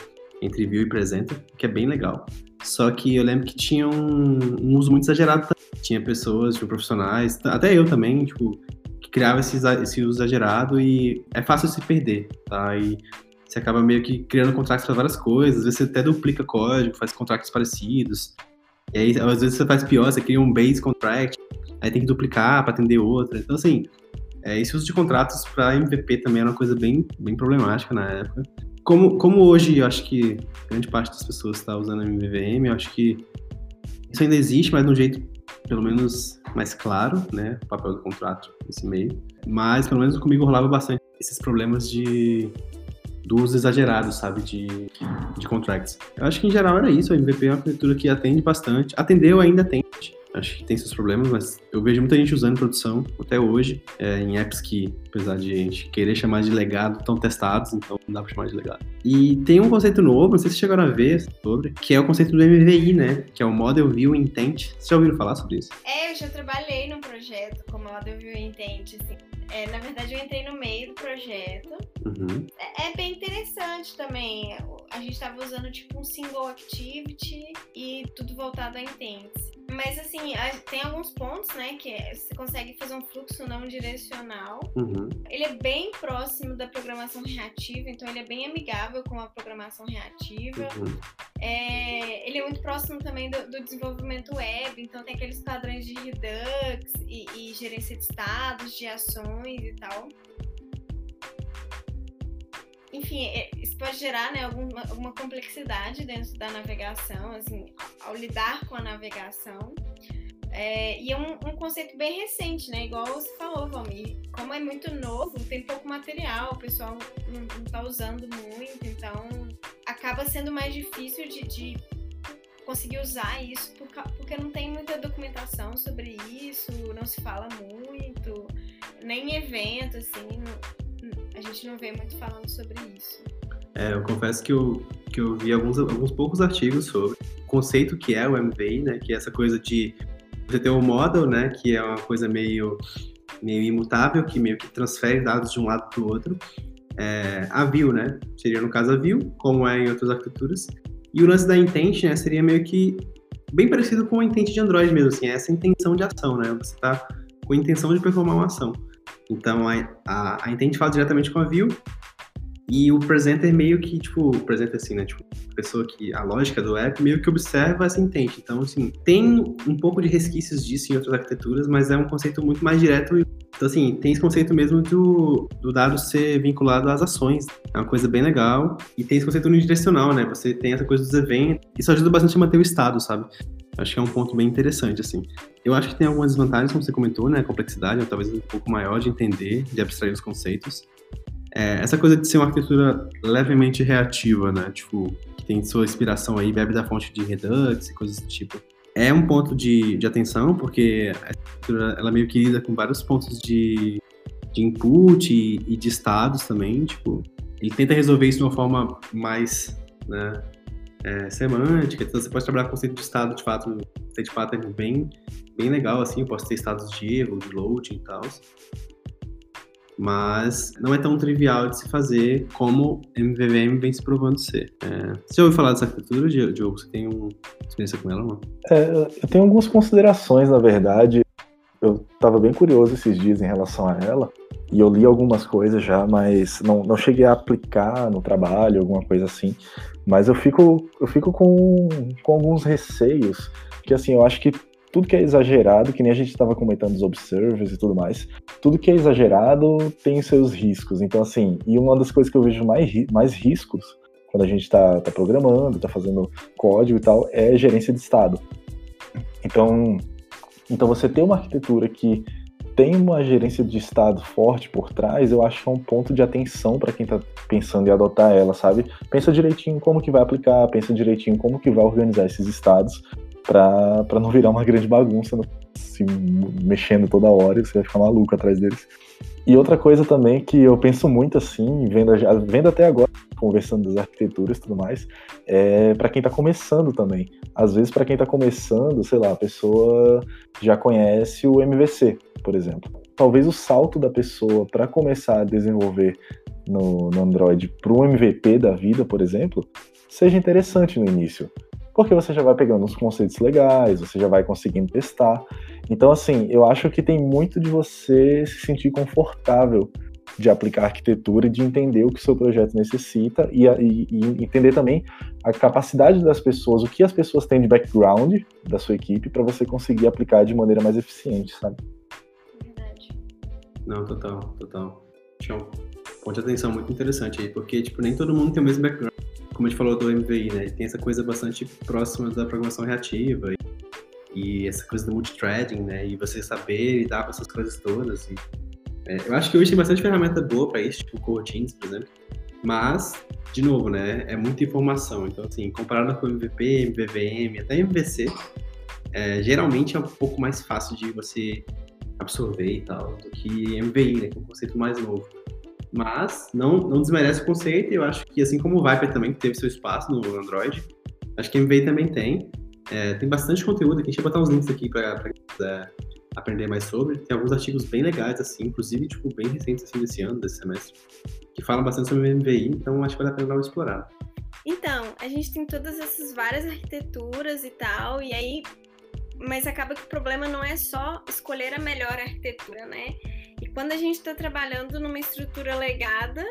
entre view e presenter, que é bem legal. Só que eu lembro que tinha um, um uso muito exagerado. Tinha pessoas, tipo, profissionais, até eu também, tipo, que criava esse, esse uso exagerado e é fácil se perder, tá? E você acaba meio que criando contratos para várias coisas, às vezes você até duplica código, faz contratos parecidos. E aí, às vezes você faz pior, você cria um base contract, aí tem que duplicar para atender outra. Então, assim, é, esse uso de contratos para MVP também era uma coisa bem, bem problemática na época. Como, como hoje eu acho que grande parte das pessoas está usando MVVM, eu acho que isso ainda existe, mas de um jeito pelo menos mais claro, né, o papel do contrato nesse meio. Mas pelo menos comigo rolava bastante esses problemas de do uso exagerado, sabe, de, de contracts. Eu acho que em geral era isso, a MVP é uma arquitetura que atende bastante. Atendeu, ainda atende. Acho que tem seus problemas, mas eu vejo muita gente usando em produção até hoje, é, em apps que, apesar de a gente querer chamar de legado, estão testados, então não dá pra chamar de legado. E tem um conceito novo, não sei se chegaram a ver sobre, que é o conceito do MVI, né? Que é o Model View Intent. Vocês já ouviram falar sobre isso? É, eu já trabalhei num projeto com Model View Intent, assim. É, na verdade, eu entrei no meio do projeto. Uhum. É, é, bem interessante também. A gente estava usando tipo um single activity e tudo voltado a intents. Mas assim, tem alguns pontos, né, que é, você consegue fazer um fluxo não direcional. Uhum. Ele é bem próximo da programação reativa, então ele é bem amigável com a programação reativa. Uhum. É, ele é muito próximo também do, do, desenvolvimento web, então tem aqueles padrões de Redux e, e gerência de estados, de ações e tal enfim, é, isso pode gerar né, alguma, alguma complexidade dentro da navegação, assim, ao, lidar com a navegação. É, e é um, um, conceito bem recente, né? Igual você falou, Valmir. Como é muito novo, tem pouco material, o pessoal não, está usando muito, então acaba sendo mais difícil de, de conseguir usar isso porque não tem muita documentação sobre isso, não se fala muito, nem em evento, assim, a gente não vê muito falando sobre isso. É, eu confesso que eu, que eu vi alguns, alguns poucos artigos sobre o conceito que é o MVI, né? Que é essa coisa de você ter um model, né? Que é uma coisa meio, meio imutável, que meio que transfere dados de um lado para o outro. É, a view, né? Seria no caso a view, como é em outras arquiteturas. E o lance da intent, né? Seria meio que bem parecido com o intent de Android mesmo, assim, é essa intenção de ação, né? Você está com a intenção de performar uma ação. Então, a, a, a Intent fala diretamente com a View E o presenter meio que, tipo, o presenter assim, né? Tipo, a pessoa que, a lógica do app meio que observa e entende. Então, assim, tem um pouco de resquícios disso em outras arquiteturas, mas é um conceito muito mais direto. Então, assim, tem esse conceito mesmo do, do dado ser vinculado às ações. É uma coisa bem legal. E tem esse conceito unidirecional, né? Você tem essa coisa dos eventos. Isso ajuda bastante a manter o estado, sabe? Acho que é um ponto bem interessante, assim. Eu acho que tem algumas desvantagens, como você comentou, né? A complexidade, ou talvez um pouco maior de entender, de abstrair os conceitos. É, essa coisa de ser uma arquitetura levemente reativa, né? Tipo, que tem sua inspiração aí, bebe da fonte de Redux e coisas do tipo. É um ponto de, de atenção, porque a arquitetura, ela meio que lida com vários pontos de, de input e, e de estados também, tipo, ele tenta resolver isso de uma forma mais, né, é, semântica, então você pode trabalhar com conceito de estado, de fato, state pattern bem, bem legal, assim, eu posso ter estados de erro, de loading e tal, mas não é tão trivial de se fazer como MVVM vem se provando ser. É, você ouviu falar dessa arquitetura, Diogo? Você tem uma experiência com ela, não? É, eu tenho algumas considerações, na verdade. Eu estava bem curioso esses dias em relação a ela, e eu li algumas coisas já, mas não, não cheguei a aplicar no trabalho, alguma coisa assim. Mas eu fico, eu fico com, com alguns receios, que assim, eu acho que tudo que é exagerado, que nem a gente estava comentando dos observers e tudo mais, tudo que é exagerado tem seus riscos. Então, assim, e uma das coisas que eu vejo mais, mais riscos quando a gente está tá programando, está fazendo código e tal, é gerência de estado. Então, então você ter uma arquitetura que tem uma gerência de estado forte por trás, eu acho que é um ponto de atenção para quem está pensando em adotar ela, sabe? Pensa direitinho como que vai aplicar, pensa direitinho como que vai organizar esses estados, para não virar uma grande bagunça, se mexendo toda hora, você vai ficar maluco atrás deles. E outra coisa também que eu penso muito assim, vendo, vendo até agora, conversando das arquiteturas e tudo mais, é para quem está começando também. Às vezes, para quem está começando, sei lá, a pessoa já conhece o MVC, por exemplo. Talvez o salto da pessoa para começar a desenvolver no, no Android para um MVP da vida, por exemplo, seja interessante no início porque você já vai pegando uns conceitos legais, você já vai conseguindo testar. Então, assim, eu acho que tem muito de você se sentir confortável de aplicar arquitetura, de entender o que o seu projeto necessita e, e, e, entender também a capacidade das pessoas, o que as pessoas têm de background da sua equipe para você conseguir aplicar de maneira mais eficiente, sabe? Não, total, total. Tinha um ponto de atenção muito interessante aí, porque, tipo, nem todo mundo tem o mesmo background como a gente falou do MVI, né? Tem essa coisa bastante próxima da programação reativa e, e essa coisa do multithreading, né? E você saber lidar com essas coisas todas. E, é, eu acho que hoje tem bastante ferramenta boa para isso, tipo Coroutines, por exemplo. Mas, de novo, né? É muita informação. Então, assim, comparado com MVP, MVVM, até MVC, é, geralmente é um pouco mais fácil de você absorver e tal, do que MVI, né? Que é um conceito mais novo. Mas não, não desmerece o conceito, eu acho que assim como o Viper também teve seu espaço no Android, acho que MVI também tem. É, tem bastante conteúdo aqui, a gente vai botar uns links aqui para quem quiser aprender mais sobre. Tem alguns artigos bem legais, assim, inclusive, tipo, bem recentes, assim, desse ano, desse semestre, que falam bastante sobre MVI, então acho que vale a pena dar uma explorada. Então, a gente tem todas essas várias arquiteturas e tal, e aí mas acaba que o problema não é só escolher a melhor arquitetura, né? E quando a gente está trabalhando numa estrutura legada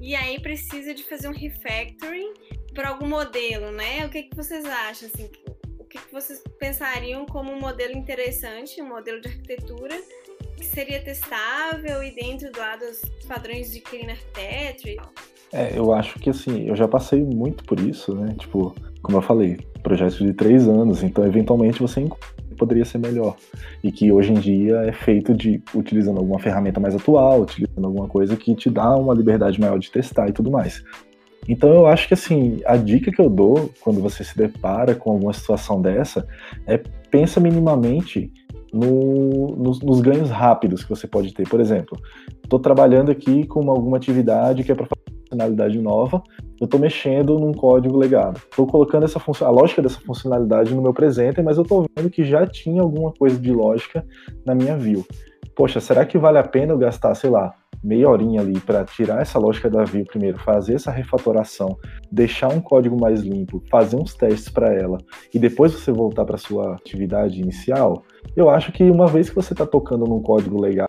e aí precisa de fazer um refactoring para algum modelo, né? O que, que vocês acham? Assim, o que, que vocês pensariam como um modelo interessante, um modelo de arquitetura que seria testável e dentro do lado dos padrões de Clean Architecture? É, eu acho que assim, eu já passei muito por isso, né? Tipo, como eu falei, projetos de três anos, então eventualmente você poderia ser melhor. E que hoje em dia é feito de utilizando alguma ferramenta mais atual, utilizando alguma coisa que te dá uma liberdade maior de testar e tudo mais. Então eu acho que assim, a dica que eu dou quando você se depara com alguma situação dessa é pensa minimamente no, nos, nos, ganhos rápidos que você pode ter. Por exemplo, estou trabalhando aqui com alguma atividade que é para funcionalidade nova, eu estou mexendo num código legado. Estou colocando essa a lógica dessa funcionalidade no meu presente, mas eu estou vendo que já tinha alguma coisa de lógica na minha view. Poxa, será que vale a pena eu gastar, sei lá, meia horinha ali para tirar essa lógica da view primeiro, fazer essa refatoração, deixar um código mais limpo, fazer uns testes para ela e depois você voltar para sua atividade inicial? Eu acho que uma vez que você está tocando num código legal,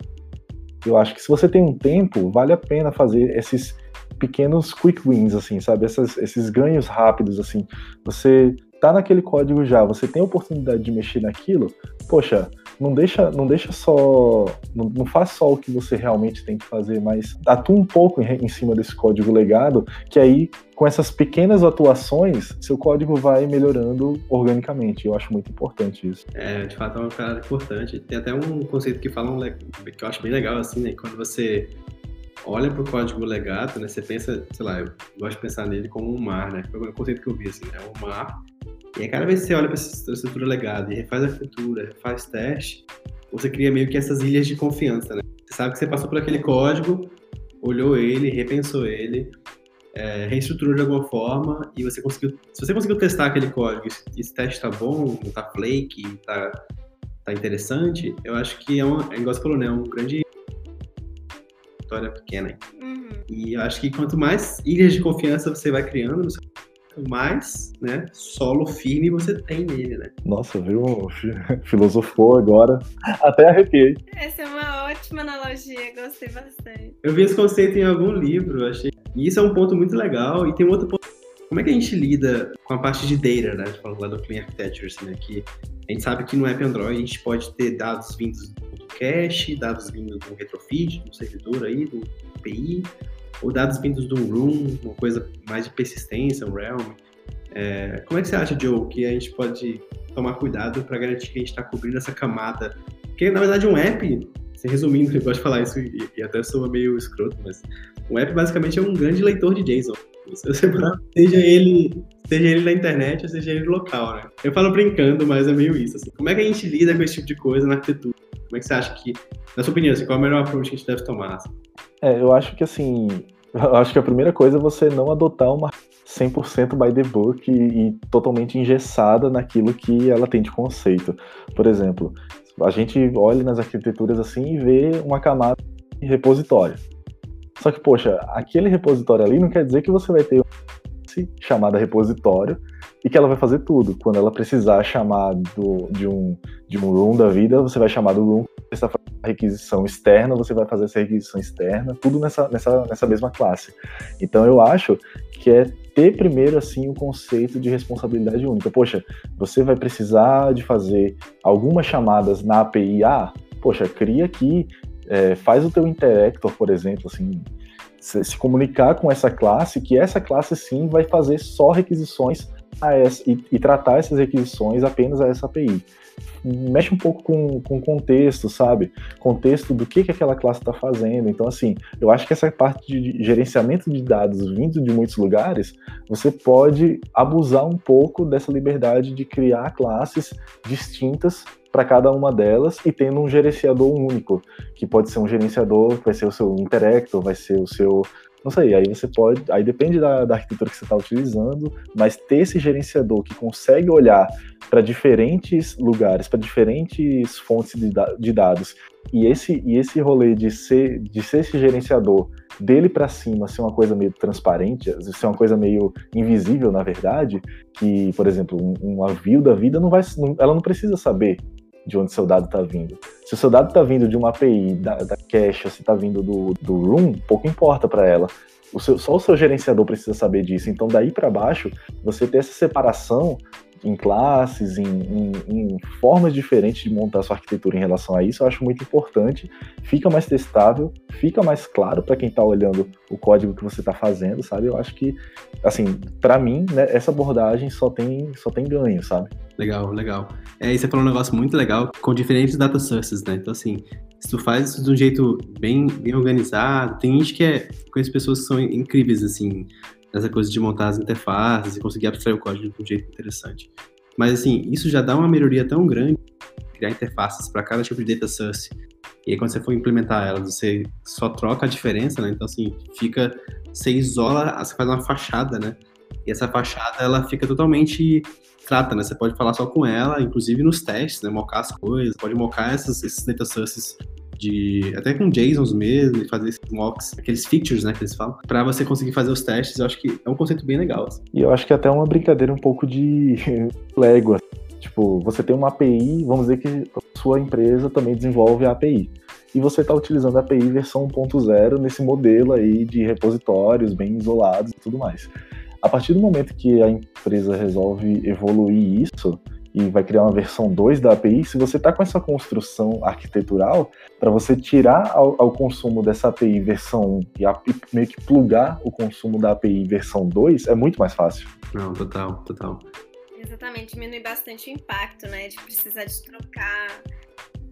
eu acho que se você tem um tempo, vale a pena fazer esses pequenos quick wins, assim, sabe? Essas, esses ganhos rápidos, assim. Você tá naquele código já, você tem a oportunidade de mexer naquilo, poxa, não deixa, não deixa só, não, não faz só o que você realmente tem que fazer, mas atua um pouco em, em cima desse código legado, que aí com essas pequenas atuações, seu código vai melhorando organicamente. Eu acho muito importante isso. É, de fato é uma parada importante. Tem até um conceito que falam que eu acho bem legal, assim, né? Quando você olha para o código legado, né? Você pensa, sei lá, eu gosto de pensar nele como um mar, né? Foi o conceito que eu vi, assim, né? Um mar e aí, cada vez que você olha para essa estrutura legada e refaz a arquitetura, faz teste, você cria meio que essas ilhas de confiança, né? Você sabe que você passou por aquele código, olhou ele, repensou ele, é, reestruturou de alguma forma e você conseguiu. Se você conseguiu testar aquele código, esse, teste tá bom, tá flake, tá, tá interessante, eu acho que é uma, é igual você falou, né? É um grande vitória pequena. Uhum. E eu acho que quanto mais ilhas de confiança você vai criando seu mais né, solo firme você tem nele, né? Nossa, viu? Filosofou agora. Até arrepiei. Essa é uma ótima analogia, gostei bastante. Eu vi esse conceito em algum livro, achei. E isso é um ponto muito legal. E tem um outro ponto. Como é que a gente lida com a parte de data, né? Falando lá do Clean Architecture, assim, né? Que a gente sabe que no app Android a gente pode ter dados vindos do cache, dados vindos do retrofit, do servidor aí, do API, ou dados vindos um room, uma coisa mais de persistência, um realm. É, como é que você acha, Joe, que a gente pode tomar cuidado para garantir que a gente está cobrindo essa camada? Porque, na verdade, um app, se resumindo, eu gosto de falar isso e, e até sou meio escroto, mas um app basicamente é um grande leitor de JSON. Se você seja ele, seja ele na internet ou seja ele local, né? Eu falo brincando, mas é meio isso. Assim. Como é que a gente lida com esse tipo de coisa na arquitetura? Como é que você acha que, na sua opinião, assim, qual é o melhor approach que a gente deve tomar? Assim? É, eu acho que assim, eu acho que a primeira coisa é você não adotar uma 100% by the book e, e, totalmente engessada naquilo que ela tem de conceito. Por exemplo, a gente olha nas arquiteturas assim e vê uma camada de repositório. Só que, poxa, aquele repositório ali não quer dizer que você vai ter chamada repositório e que ela vai fazer tudo. Quando ela precisar chamar do, de, um, de um room da vida, você vai chamar do room está fazendo requisição externa, você vai fazer essa requisição externa, tudo nessa, nessa, nessa mesma classe. Então eu acho que é ter primeiro assim o conceito de responsabilidade única. Poxa, você vai precisar de fazer algumas chamadas na API A, poxa, cria aqui, é, faz o teu interactor, por exemplo, assim, se comunicar com essa classe, que essa classe sim vai fazer só requisições a essa, e, e tratar essas requisições apenas a essa API mexe um pouco com, com contexto, sabe? Contexto do que, que aquela classe está fazendo. Então, assim, eu acho que essa parte de gerenciamento de dados vindo de muitos lugares, você pode abusar um pouco dessa liberdade de criar classes distintas para cada uma delas e tendo um gerenciador único, que pode ser um gerenciador, vai ser o seu Interactor, vai ser o seu não sei, aí você pode. Aí depende da, da arquitetura que você está utilizando, mas ter esse gerenciador que consegue olhar para diferentes lugares, para diferentes fontes de, de, dados, e esse, e esse rolê de ser, de ser esse gerenciador dele para cima ser uma coisa meio transparente, ser uma coisa meio invisível, na verdade, que, por exemplo, uma view da vida não vai, ela não precisa saber de onde seu dado está vindo. Se o seu dado está vindo de uma API, da, da cache, se está vindo do, do room, pouco importa para ela. O seu, só o seu gerenciador precisa saber disso. Então, daí para baixo, você ter essa separação em classes, em, em, em, formas diferentes de montar sua arquitetura em relação a isso, eu acho muito importante. Fica mais testável, fica mais claro para quem está olhando o código que você está fazendo, sabe? Eu acho que, assim, para mim, né, essa abordagem só tem, só tem ganho, sabe? Legal, legal. É, e você falou um negócio muito legal com diferentes data sources, né? Então, assim, se tu faz isso de um jeito bem, bem organizado, tem gente que é, conheço pessoas que são incríveis, assim, nessa coisa de montar as interfaces e conseguir abstrair o código de um jeito interessante. Mas, assim, isso já dá uma melhoria tão grande, criar interfaces para cada tipo de data source. E aí, quando você for implementar elas, você só troca a diferença, né? Então, assim, fica, você isola, você faz uma fachada, né? E essa fachada, ela fica totalmente trata, né? Você pode falar só com ela, inclusive nos testes, né? Mocar as coisas, pode mocar essas, esses data sources de até com JSONs mesmo e fazer esses mocks, aqueles features, né, que eles falam, para você conseguir fazer os testes. Eu acho que é um conceito bem legal. Assim. E eu acho que é até uma brincadeira um pouco de Lego. Assim. Tipo, você tem uma API, vamos dizer que sua empresa também desenvolve a API. e você está utilizando a API versão 1.0 nesse modelo aí de repositórios bem isolados e tudo mais. A partir do momento que a empresa resolve evoluir isso, e vai criar uma versão 2 da API, se você está com essa construção arquitetural, para você tirar ao, ao, consumo dessa API versão 1 e, a, e meio que plugar o consumo da API versão 2, é muito mais fácil. Não, total, total. Exatamente, diminui bastante o impacto, né, de precisar de trocar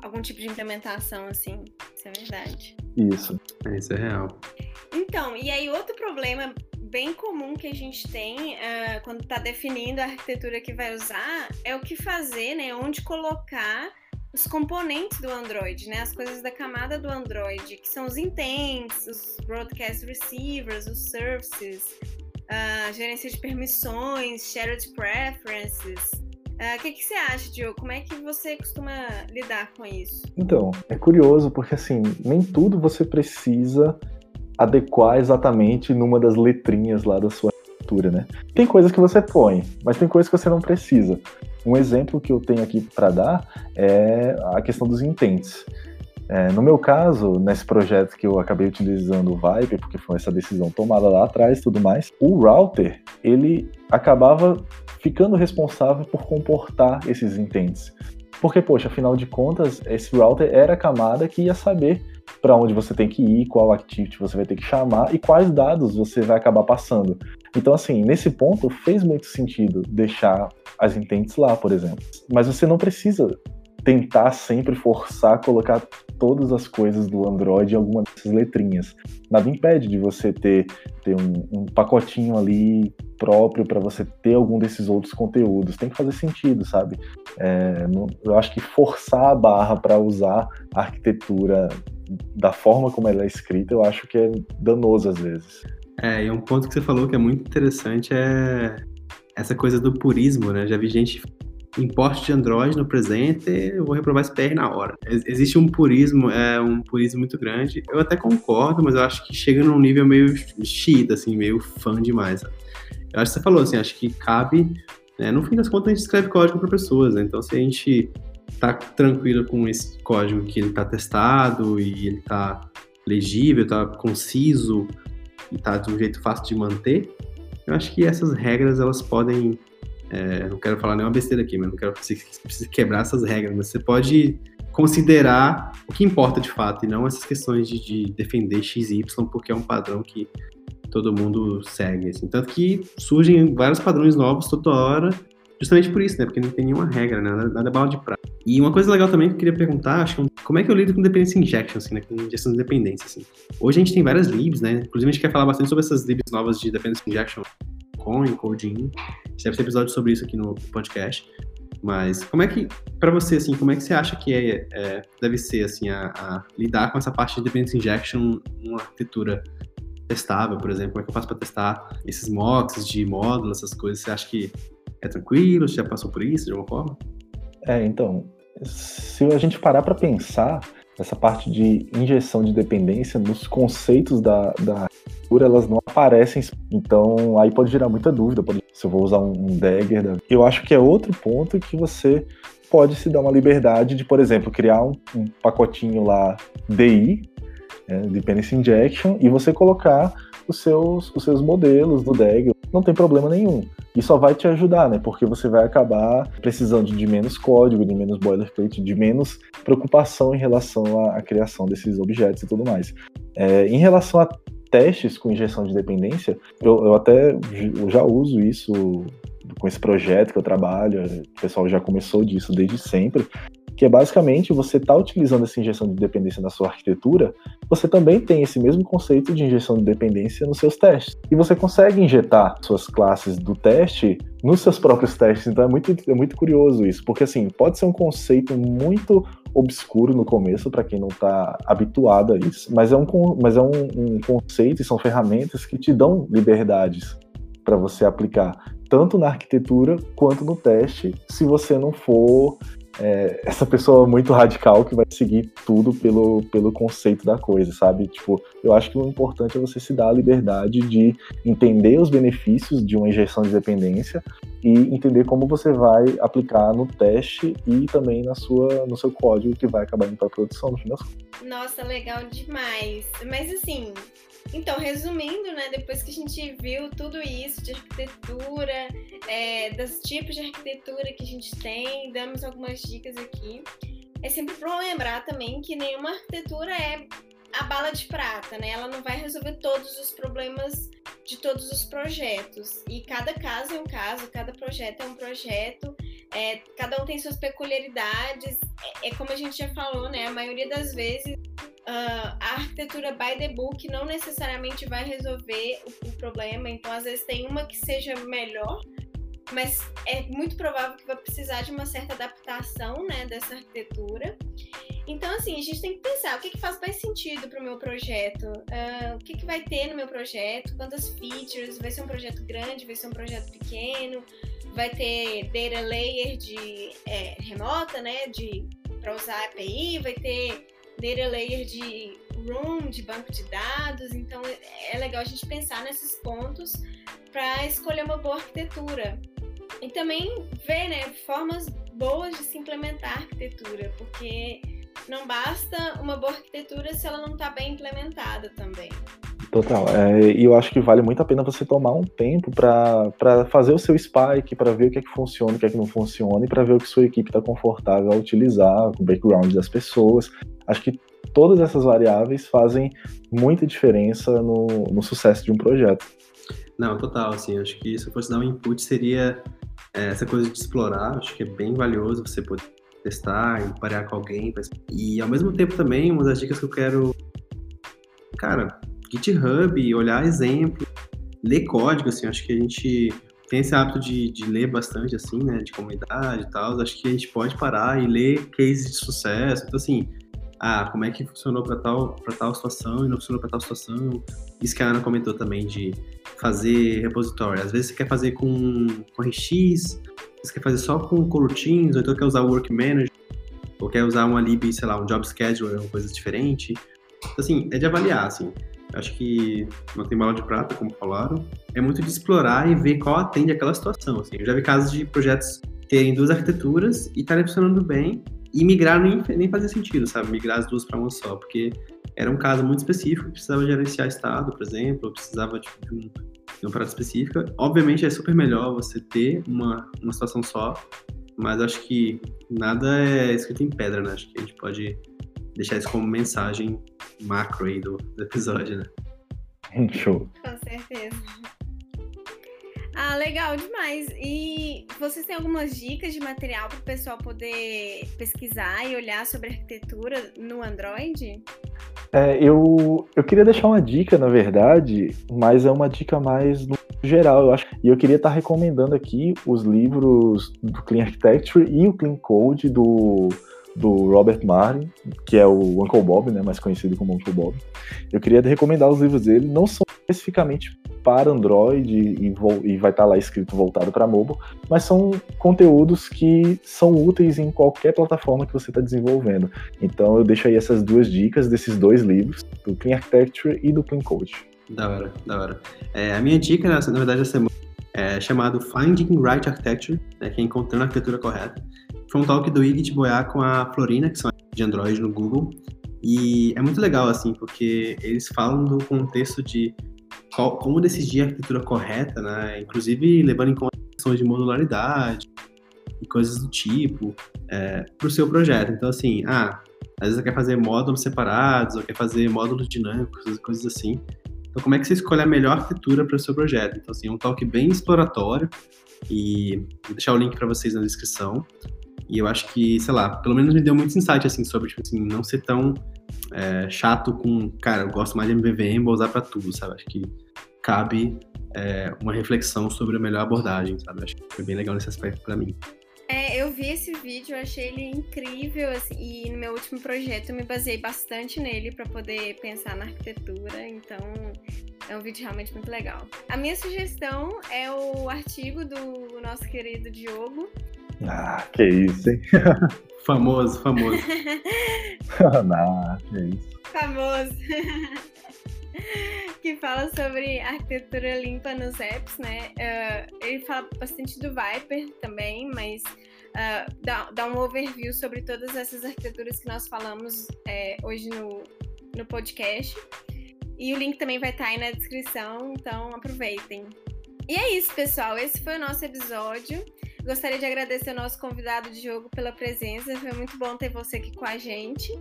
algum tipo de implementação, assim, isso é verdade. Isso. É, isso é real. Então, e aí outro problema bem comum que a gente tem uh, quando está definindo a arquitetura que vai usar é o que fazer, né? Onde colocar os componentes do Android, né? As coisas da camada do Android, que são os intents, os broadcast receivers, os services, uh, gerência de permissões, shared preferences. O uh, que, que você acha, Diogo? Como é que você costuma lidar com isso? Então, é curioso porque assim, nem tudo você precisa adequar exatamente numa das letrinhas lá da sua arquitetura, né? Tem coisas que você põe, mas tem coisas que você não precisa. Um exemplo que eu tenho aqui para dar é a questão dos intents. É, no meu caso, nesse projeto que eu acabei utilizando o Vibe, porque foi essa decisão tomada lá atrás e tudo mais, o router, ele acabava ficando responsável por comportar esses intents. Porque, poxa, afinal de contas, esse router era a camada que ia saber para onde você tem que ir, qual activity você vai ter que chamar e quais dados você vai acabar passando. Então, assim, nesse ponto fez muito sentido deixar as intents lá, por exemplo. Mas você não precisa tentar sempre forçar colocar todas as coisas do Android em alguma dessas letrinhas. Nada impede de você ter, ter um, um pacotinho ali próprio para você ter algum desses outros conteúdos. Tem que fazer sentido, sabe? É, não, eu acho que forçar a barra para usar a arquitetura da forma como ela é escrita, eu acho que é danoso às vezes. É, e um ponto que você falou que é muito interessante é essa coisa do purismo, né? Já vi gente importe de Android no presente, eu vou reprovar esse PR na hora. Existe um purismo, é um purismo muito grande. Eu até concordo, mas eu acho que chega num nível meio xiita, assim, meio fã demais. Eu acho que você falou assim, acho que cabe, né, no fim das contas a gente escreve código para pessoas, né? Então se a gente tá tranquilo com esse código que ele tá testado e ele tá legível, tá conciso e tá de um jeito fácil de manter, eu acho que essas regras elas podem é, não quero falar nenhuma besteira aqui, mas não quero que você quebrar essas regras, mas você pode considerar o que importa de fato e não essas questões de, de defender XY porque é um padrão que todo mundo segue. Assim. Tanto que surgem vários padrões novos toda hora, justamente por isso, né? Porque não tem nenhuma regra, né? nada, nada é bala de prata. E uma coisa legal também que eu queria perguntar, acho que é como é que eu lido com dependency injection, assim, né? Com injeção de dependência, assim. Hoje a gente tem várias libs, né? Inclusive a gente quer falar bastante sobre essas libs novas de dependency injection e Coding. A gente deve ter episódio sobre isso aqui no podcast. Mas como é que, para você, assim, como é que você acha que é, é deve ser, assim, a, a, lidar com essa parte de dependency injection numa arquitetura testável, por exemplo? Como é que eu faço para testar esses mocks de módulos, essas coisas? Você acha que é tranquilo? Você já passou por isso de alguma forma? É, então, se a gente parar para pensar, essa parte de injeção de dependência nos conceitos da, da arquitetura, elas não aparecem. Então, aí pode gerar muita dúvida pode, se eu vou usar um, um Dagger. Né? Eu acho que é outro ponto que você pode se dar uma liberdade de, por exemplo, criar um, um pacotinho lá DI, é, Dependency Injection, e você colocar os seus, os seus modelos do Dagger. Não tem problema nenhum. E só vai te ajudar, né? Porque você vai acabar precisando de menos código, de menos boilerplate, de menos preocupação em relação à, à criação desses objetos e tudo mais. É, em relação a testes com injeção de dependência, eu, eu até eu já uso isso com esse projeto que eu trabalho, o pessoal já começou disso desde sempre, que é basicamente você está utilizando essa injeção de dependência na sua arquitetura, você também tem esse mesmo conceito de injeção de dependência nos seus testes. E você consegue injetar suas classes do teste nos seus próprios testes. Então é muito, é muito curioso isso, porque assim, pode ser um conceito muito obscuro no começo para quem não está habituado a isso, mas é, um, mas é um, um conceito e são ferramentas que te dão liberdades para você aplicar tanto na arquitetura quanto no teste, se você não for é, essa pessoa muito radical que vai seguir tudo pelo, pelo conceito da coisa, sabe? Tipo, eu acho que o importante é você se dar a liberdade de entender os benefícios de uma injeção de dependência e entender como você vai aplicar no teste e também na sua, no seu código que vai acabar indo para produção no final. Nossa, legal demais. Mas assim, então, resumindo, né, depois que a gente viu tudo isso de arquitetura, é, dos tipos de arquitetura que a gente tem, damos algumas dicas aqui. É sempre bom lembrar também que nenhuma arquitetura é a bala de prata, né? Ela não vai resolver todos os problemas de todos os projetos. E cada caso é um caso, cada projeto é um projeto, é, cada um tem suas peculiaridades. É, é como a gente já falou, né? A maioria das vezes uh, a arquitetura by the book não necessariamente vai resolver o, o, problema, então às vezes tem uma que seja melhor, mas é muito provável que vai precisar de uma certa adaptação né, dessa arquitetura. Então, assim, a gente tem que pensar o que, que faz mais sentido para o meu projeto, uh, o que, que vai ter no meu projeto, quantas features, vai ser um projeto grande, vai ser um projeto pequeno, vai ter data layer de é, remota, né, de para usar API, vai ter data layer de room, de banco de dados. Então é legal a gente pensar nesses pontos para escolher uma boa arquitetura. E também ver né, formas boas de se implementar a arquitetura, porque não basta uma boa arquitetura se ela não está bem implementada também. Total. É, e eu acho que vale muito a pena você tomar um tempo para fazer o seu spike, para ver o que é que funciona, o que é que não funciona, e para ver o que sua equipe está confortável a utilizar, o background das pessoas. Acho que todas essas variáveis fazem muita diferença no, no sucesso de um projeto. Não, total, assim, acho que se eu fosse dar um input seria é, essa coisa de explorar, acho que é bem valioso você poder testar e parear com alguém. E ao mesmo tempo também, uma das dicas que eu quero, cara, GitHub, olhar exemplo, ler código, assim, acho que a gente tem esse hábito de, de ler bastante, assim, né, de comunidade e tal, acho que a gente pode parar e ler cases de sucesso, então, assim, ah, como é que funcionou para tal, tal situação e não funcionou para tal situação. Isso que a Ana comentou também de fazer repositório. Às vezes você quer fazer com, com RX, você quer fazer só com coroutines, ou então quer usar o Work Manager, ou quer usar uma lib, sei lá, um Job Scheduler, uma coisa diferente. Então, assim, é de avaliar, assim. Acho que não tem bala de prata, como falaram. É muito de explorar e ver qual atende aquela situação. Assim. Eu já vi casos de projetos terem duas arquiteturas e estarem funcionando bem, e migrar nem, nem fazia sentido, sabe? Migrar as duas para uma só, porque era um caso muito específico precisava gerenciar estado, por exemplo, ou precisava tipo, de, um, de uma parada específica. Obviamente é super melhor você ter uma, uma situação só, mas acho que nada é escrito em pedra, né? Acho que a gente pode deixar isso como mensagem macro aí do, do episódio, né? Show. Com certeza. Ah, legal demais. E vocês têm algumas dicas de material para o pessoal poder pesquisar e olhar sobre arquitetura no Android? É, eu, eu queria deixar uma dica, na verdade, mas é uma dica mais no geral, eu acho. E eu queria estar recomendando aqui os livros do Clean Architecture e o Clean Code do, do Robert Martin, que é o Uncle Bob, né, mais conhecido como Uncle Bob. Eu queria recomendar os livros dele, não são especificamente para Android e, e vai estar tá lá escrito voltado para mobile, mas são conteúdos que são úteis em qualquer plataforma que você está desenvolvendo. Então eu deixo aí essas duas dicas desses dois livros, do Clean Architecture e do Clean Code. Da hora, da hora. É, a minha dica, na verdade, essa semana é chamado Finding Right Architecture, né, que é encontrando a arquitetura correta. Foi um talk do Igit Boiá com a Florina, que são de Android no Google, e é muito legal, assim, porque eles falam do contexto de qual, como decidir a arquitetura correta, né? Inclusive levando em conta questões de modularidade e coisas do tipo é, para o seu projeto. Então, assim, ah, às vezes você quer fazer módulos separados, ou quer fazer módulos dinâmicos, coisas assim. Então, como é que você escolhe a melhor arquitetura para o seu projeto? Então, assim, é um talk bem exploratório e vou deixar o link para vocês na descrição. E eu acho que, sei lá, pelo menos me deu muito insight, assim, sobre, tipo assim, não ser tão é, chato com, cara, eu gosto mais de MVVM, vou usar para tudo, sabe? Acho que cabe é, uma reflexão sobre a melhor abordagem, sabe? Acho que foi bem legal nesse aspecto para mim. É, eu vi esse vídeo, achei ele incrível, assim, e no meu último projeto eu me baseei bastante nele para poder pensar na arquitetura, então é um vídeo realmente muito legal. A minha sugestão é o artigo do nosso querido Diogo, Ah, que isso, hein? famoso, famoso. Não, que isso. Famoso. que fala sobre arquitetura limpa nos apps, né? Uh, ele fala bastante do Viper também, mas uh, dá, dá um overview sobre todas essas arquiteturas que nós falamos é, hoje no, no podcast. E o link também vai estar aí na descrição, então aproveitem. E é isso, pessoal. Esse foi o nosso episódio. Gostaria de agradecer ao nosso convidado de jogo pela presença. Foi muito bom ter você aqui com a gente.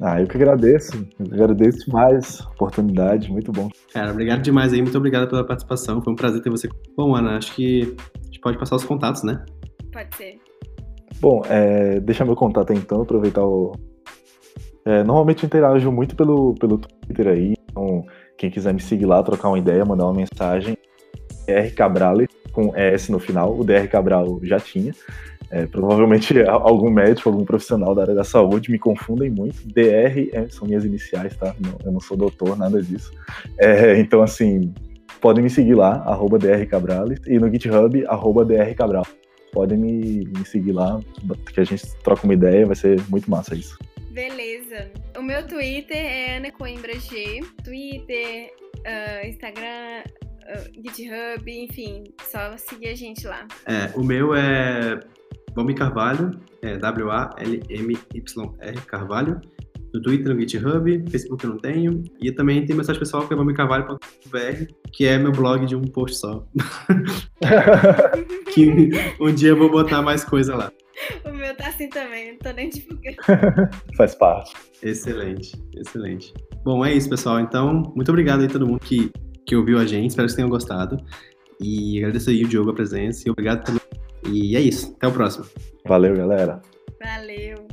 Ah, eu que agradeço. Eu agradeço mais a oportunidade, muito bom. Cara, obrigado demais aí, muito obrigado pela participação. Foi um prazer ter você. Bom, Ana, acho que a gente pode passar os contatos, né? Pode ser. Bom, é, deixa meu contato aí, então, aproveitar o. É, normalmente eu interajo muito pelo, pelo Twitter aí, então quem quiser me seguir lá, trocar uma ideia, mandar uma mensagem, DR Cabrales, com ES no final, o DR Cabral já tinha. É, provavelmente algum médico, algum profissional da área da saúde me confundem muito. DR é, são minhas iniciais, tá? Não, eu não sou doutor, nada disso. É, então, assim, podem me seguir lá, arroba DR Cabrales, e no GitHub, arroba DR Cabral. Podem me, me seguir lá, que a gente troca uma ideia, vai ser muito massa isso. Beleza. O meu Twitter é Ana Coimbra G. Twitter, uh, Instagram, uh, GitHub, enfim, só seguir a gente lá. É, o meu é Valmir Carvalho, é W-A-L-M-Y-R Carvalho. No Twitter, no GitHub, Facebook eu não tenho. E também tem mensagem pessoal que é valmircarvalho.br, que é meu blog de um post só. que um dia eu vou botar mais coisa lá. O meu tá assim também, não tô nem divulgando. Faz parte. Excelente, excelente. Bom, é isso, pessoal. Então, muito obrigado aí a todo mundo que, que ouviu a gente. Espero que vocês tenham gostado. E agradeço aí o Diogo a presença. E obrigado também e é isso. Até o próximo. Valeu, galera. Valeu.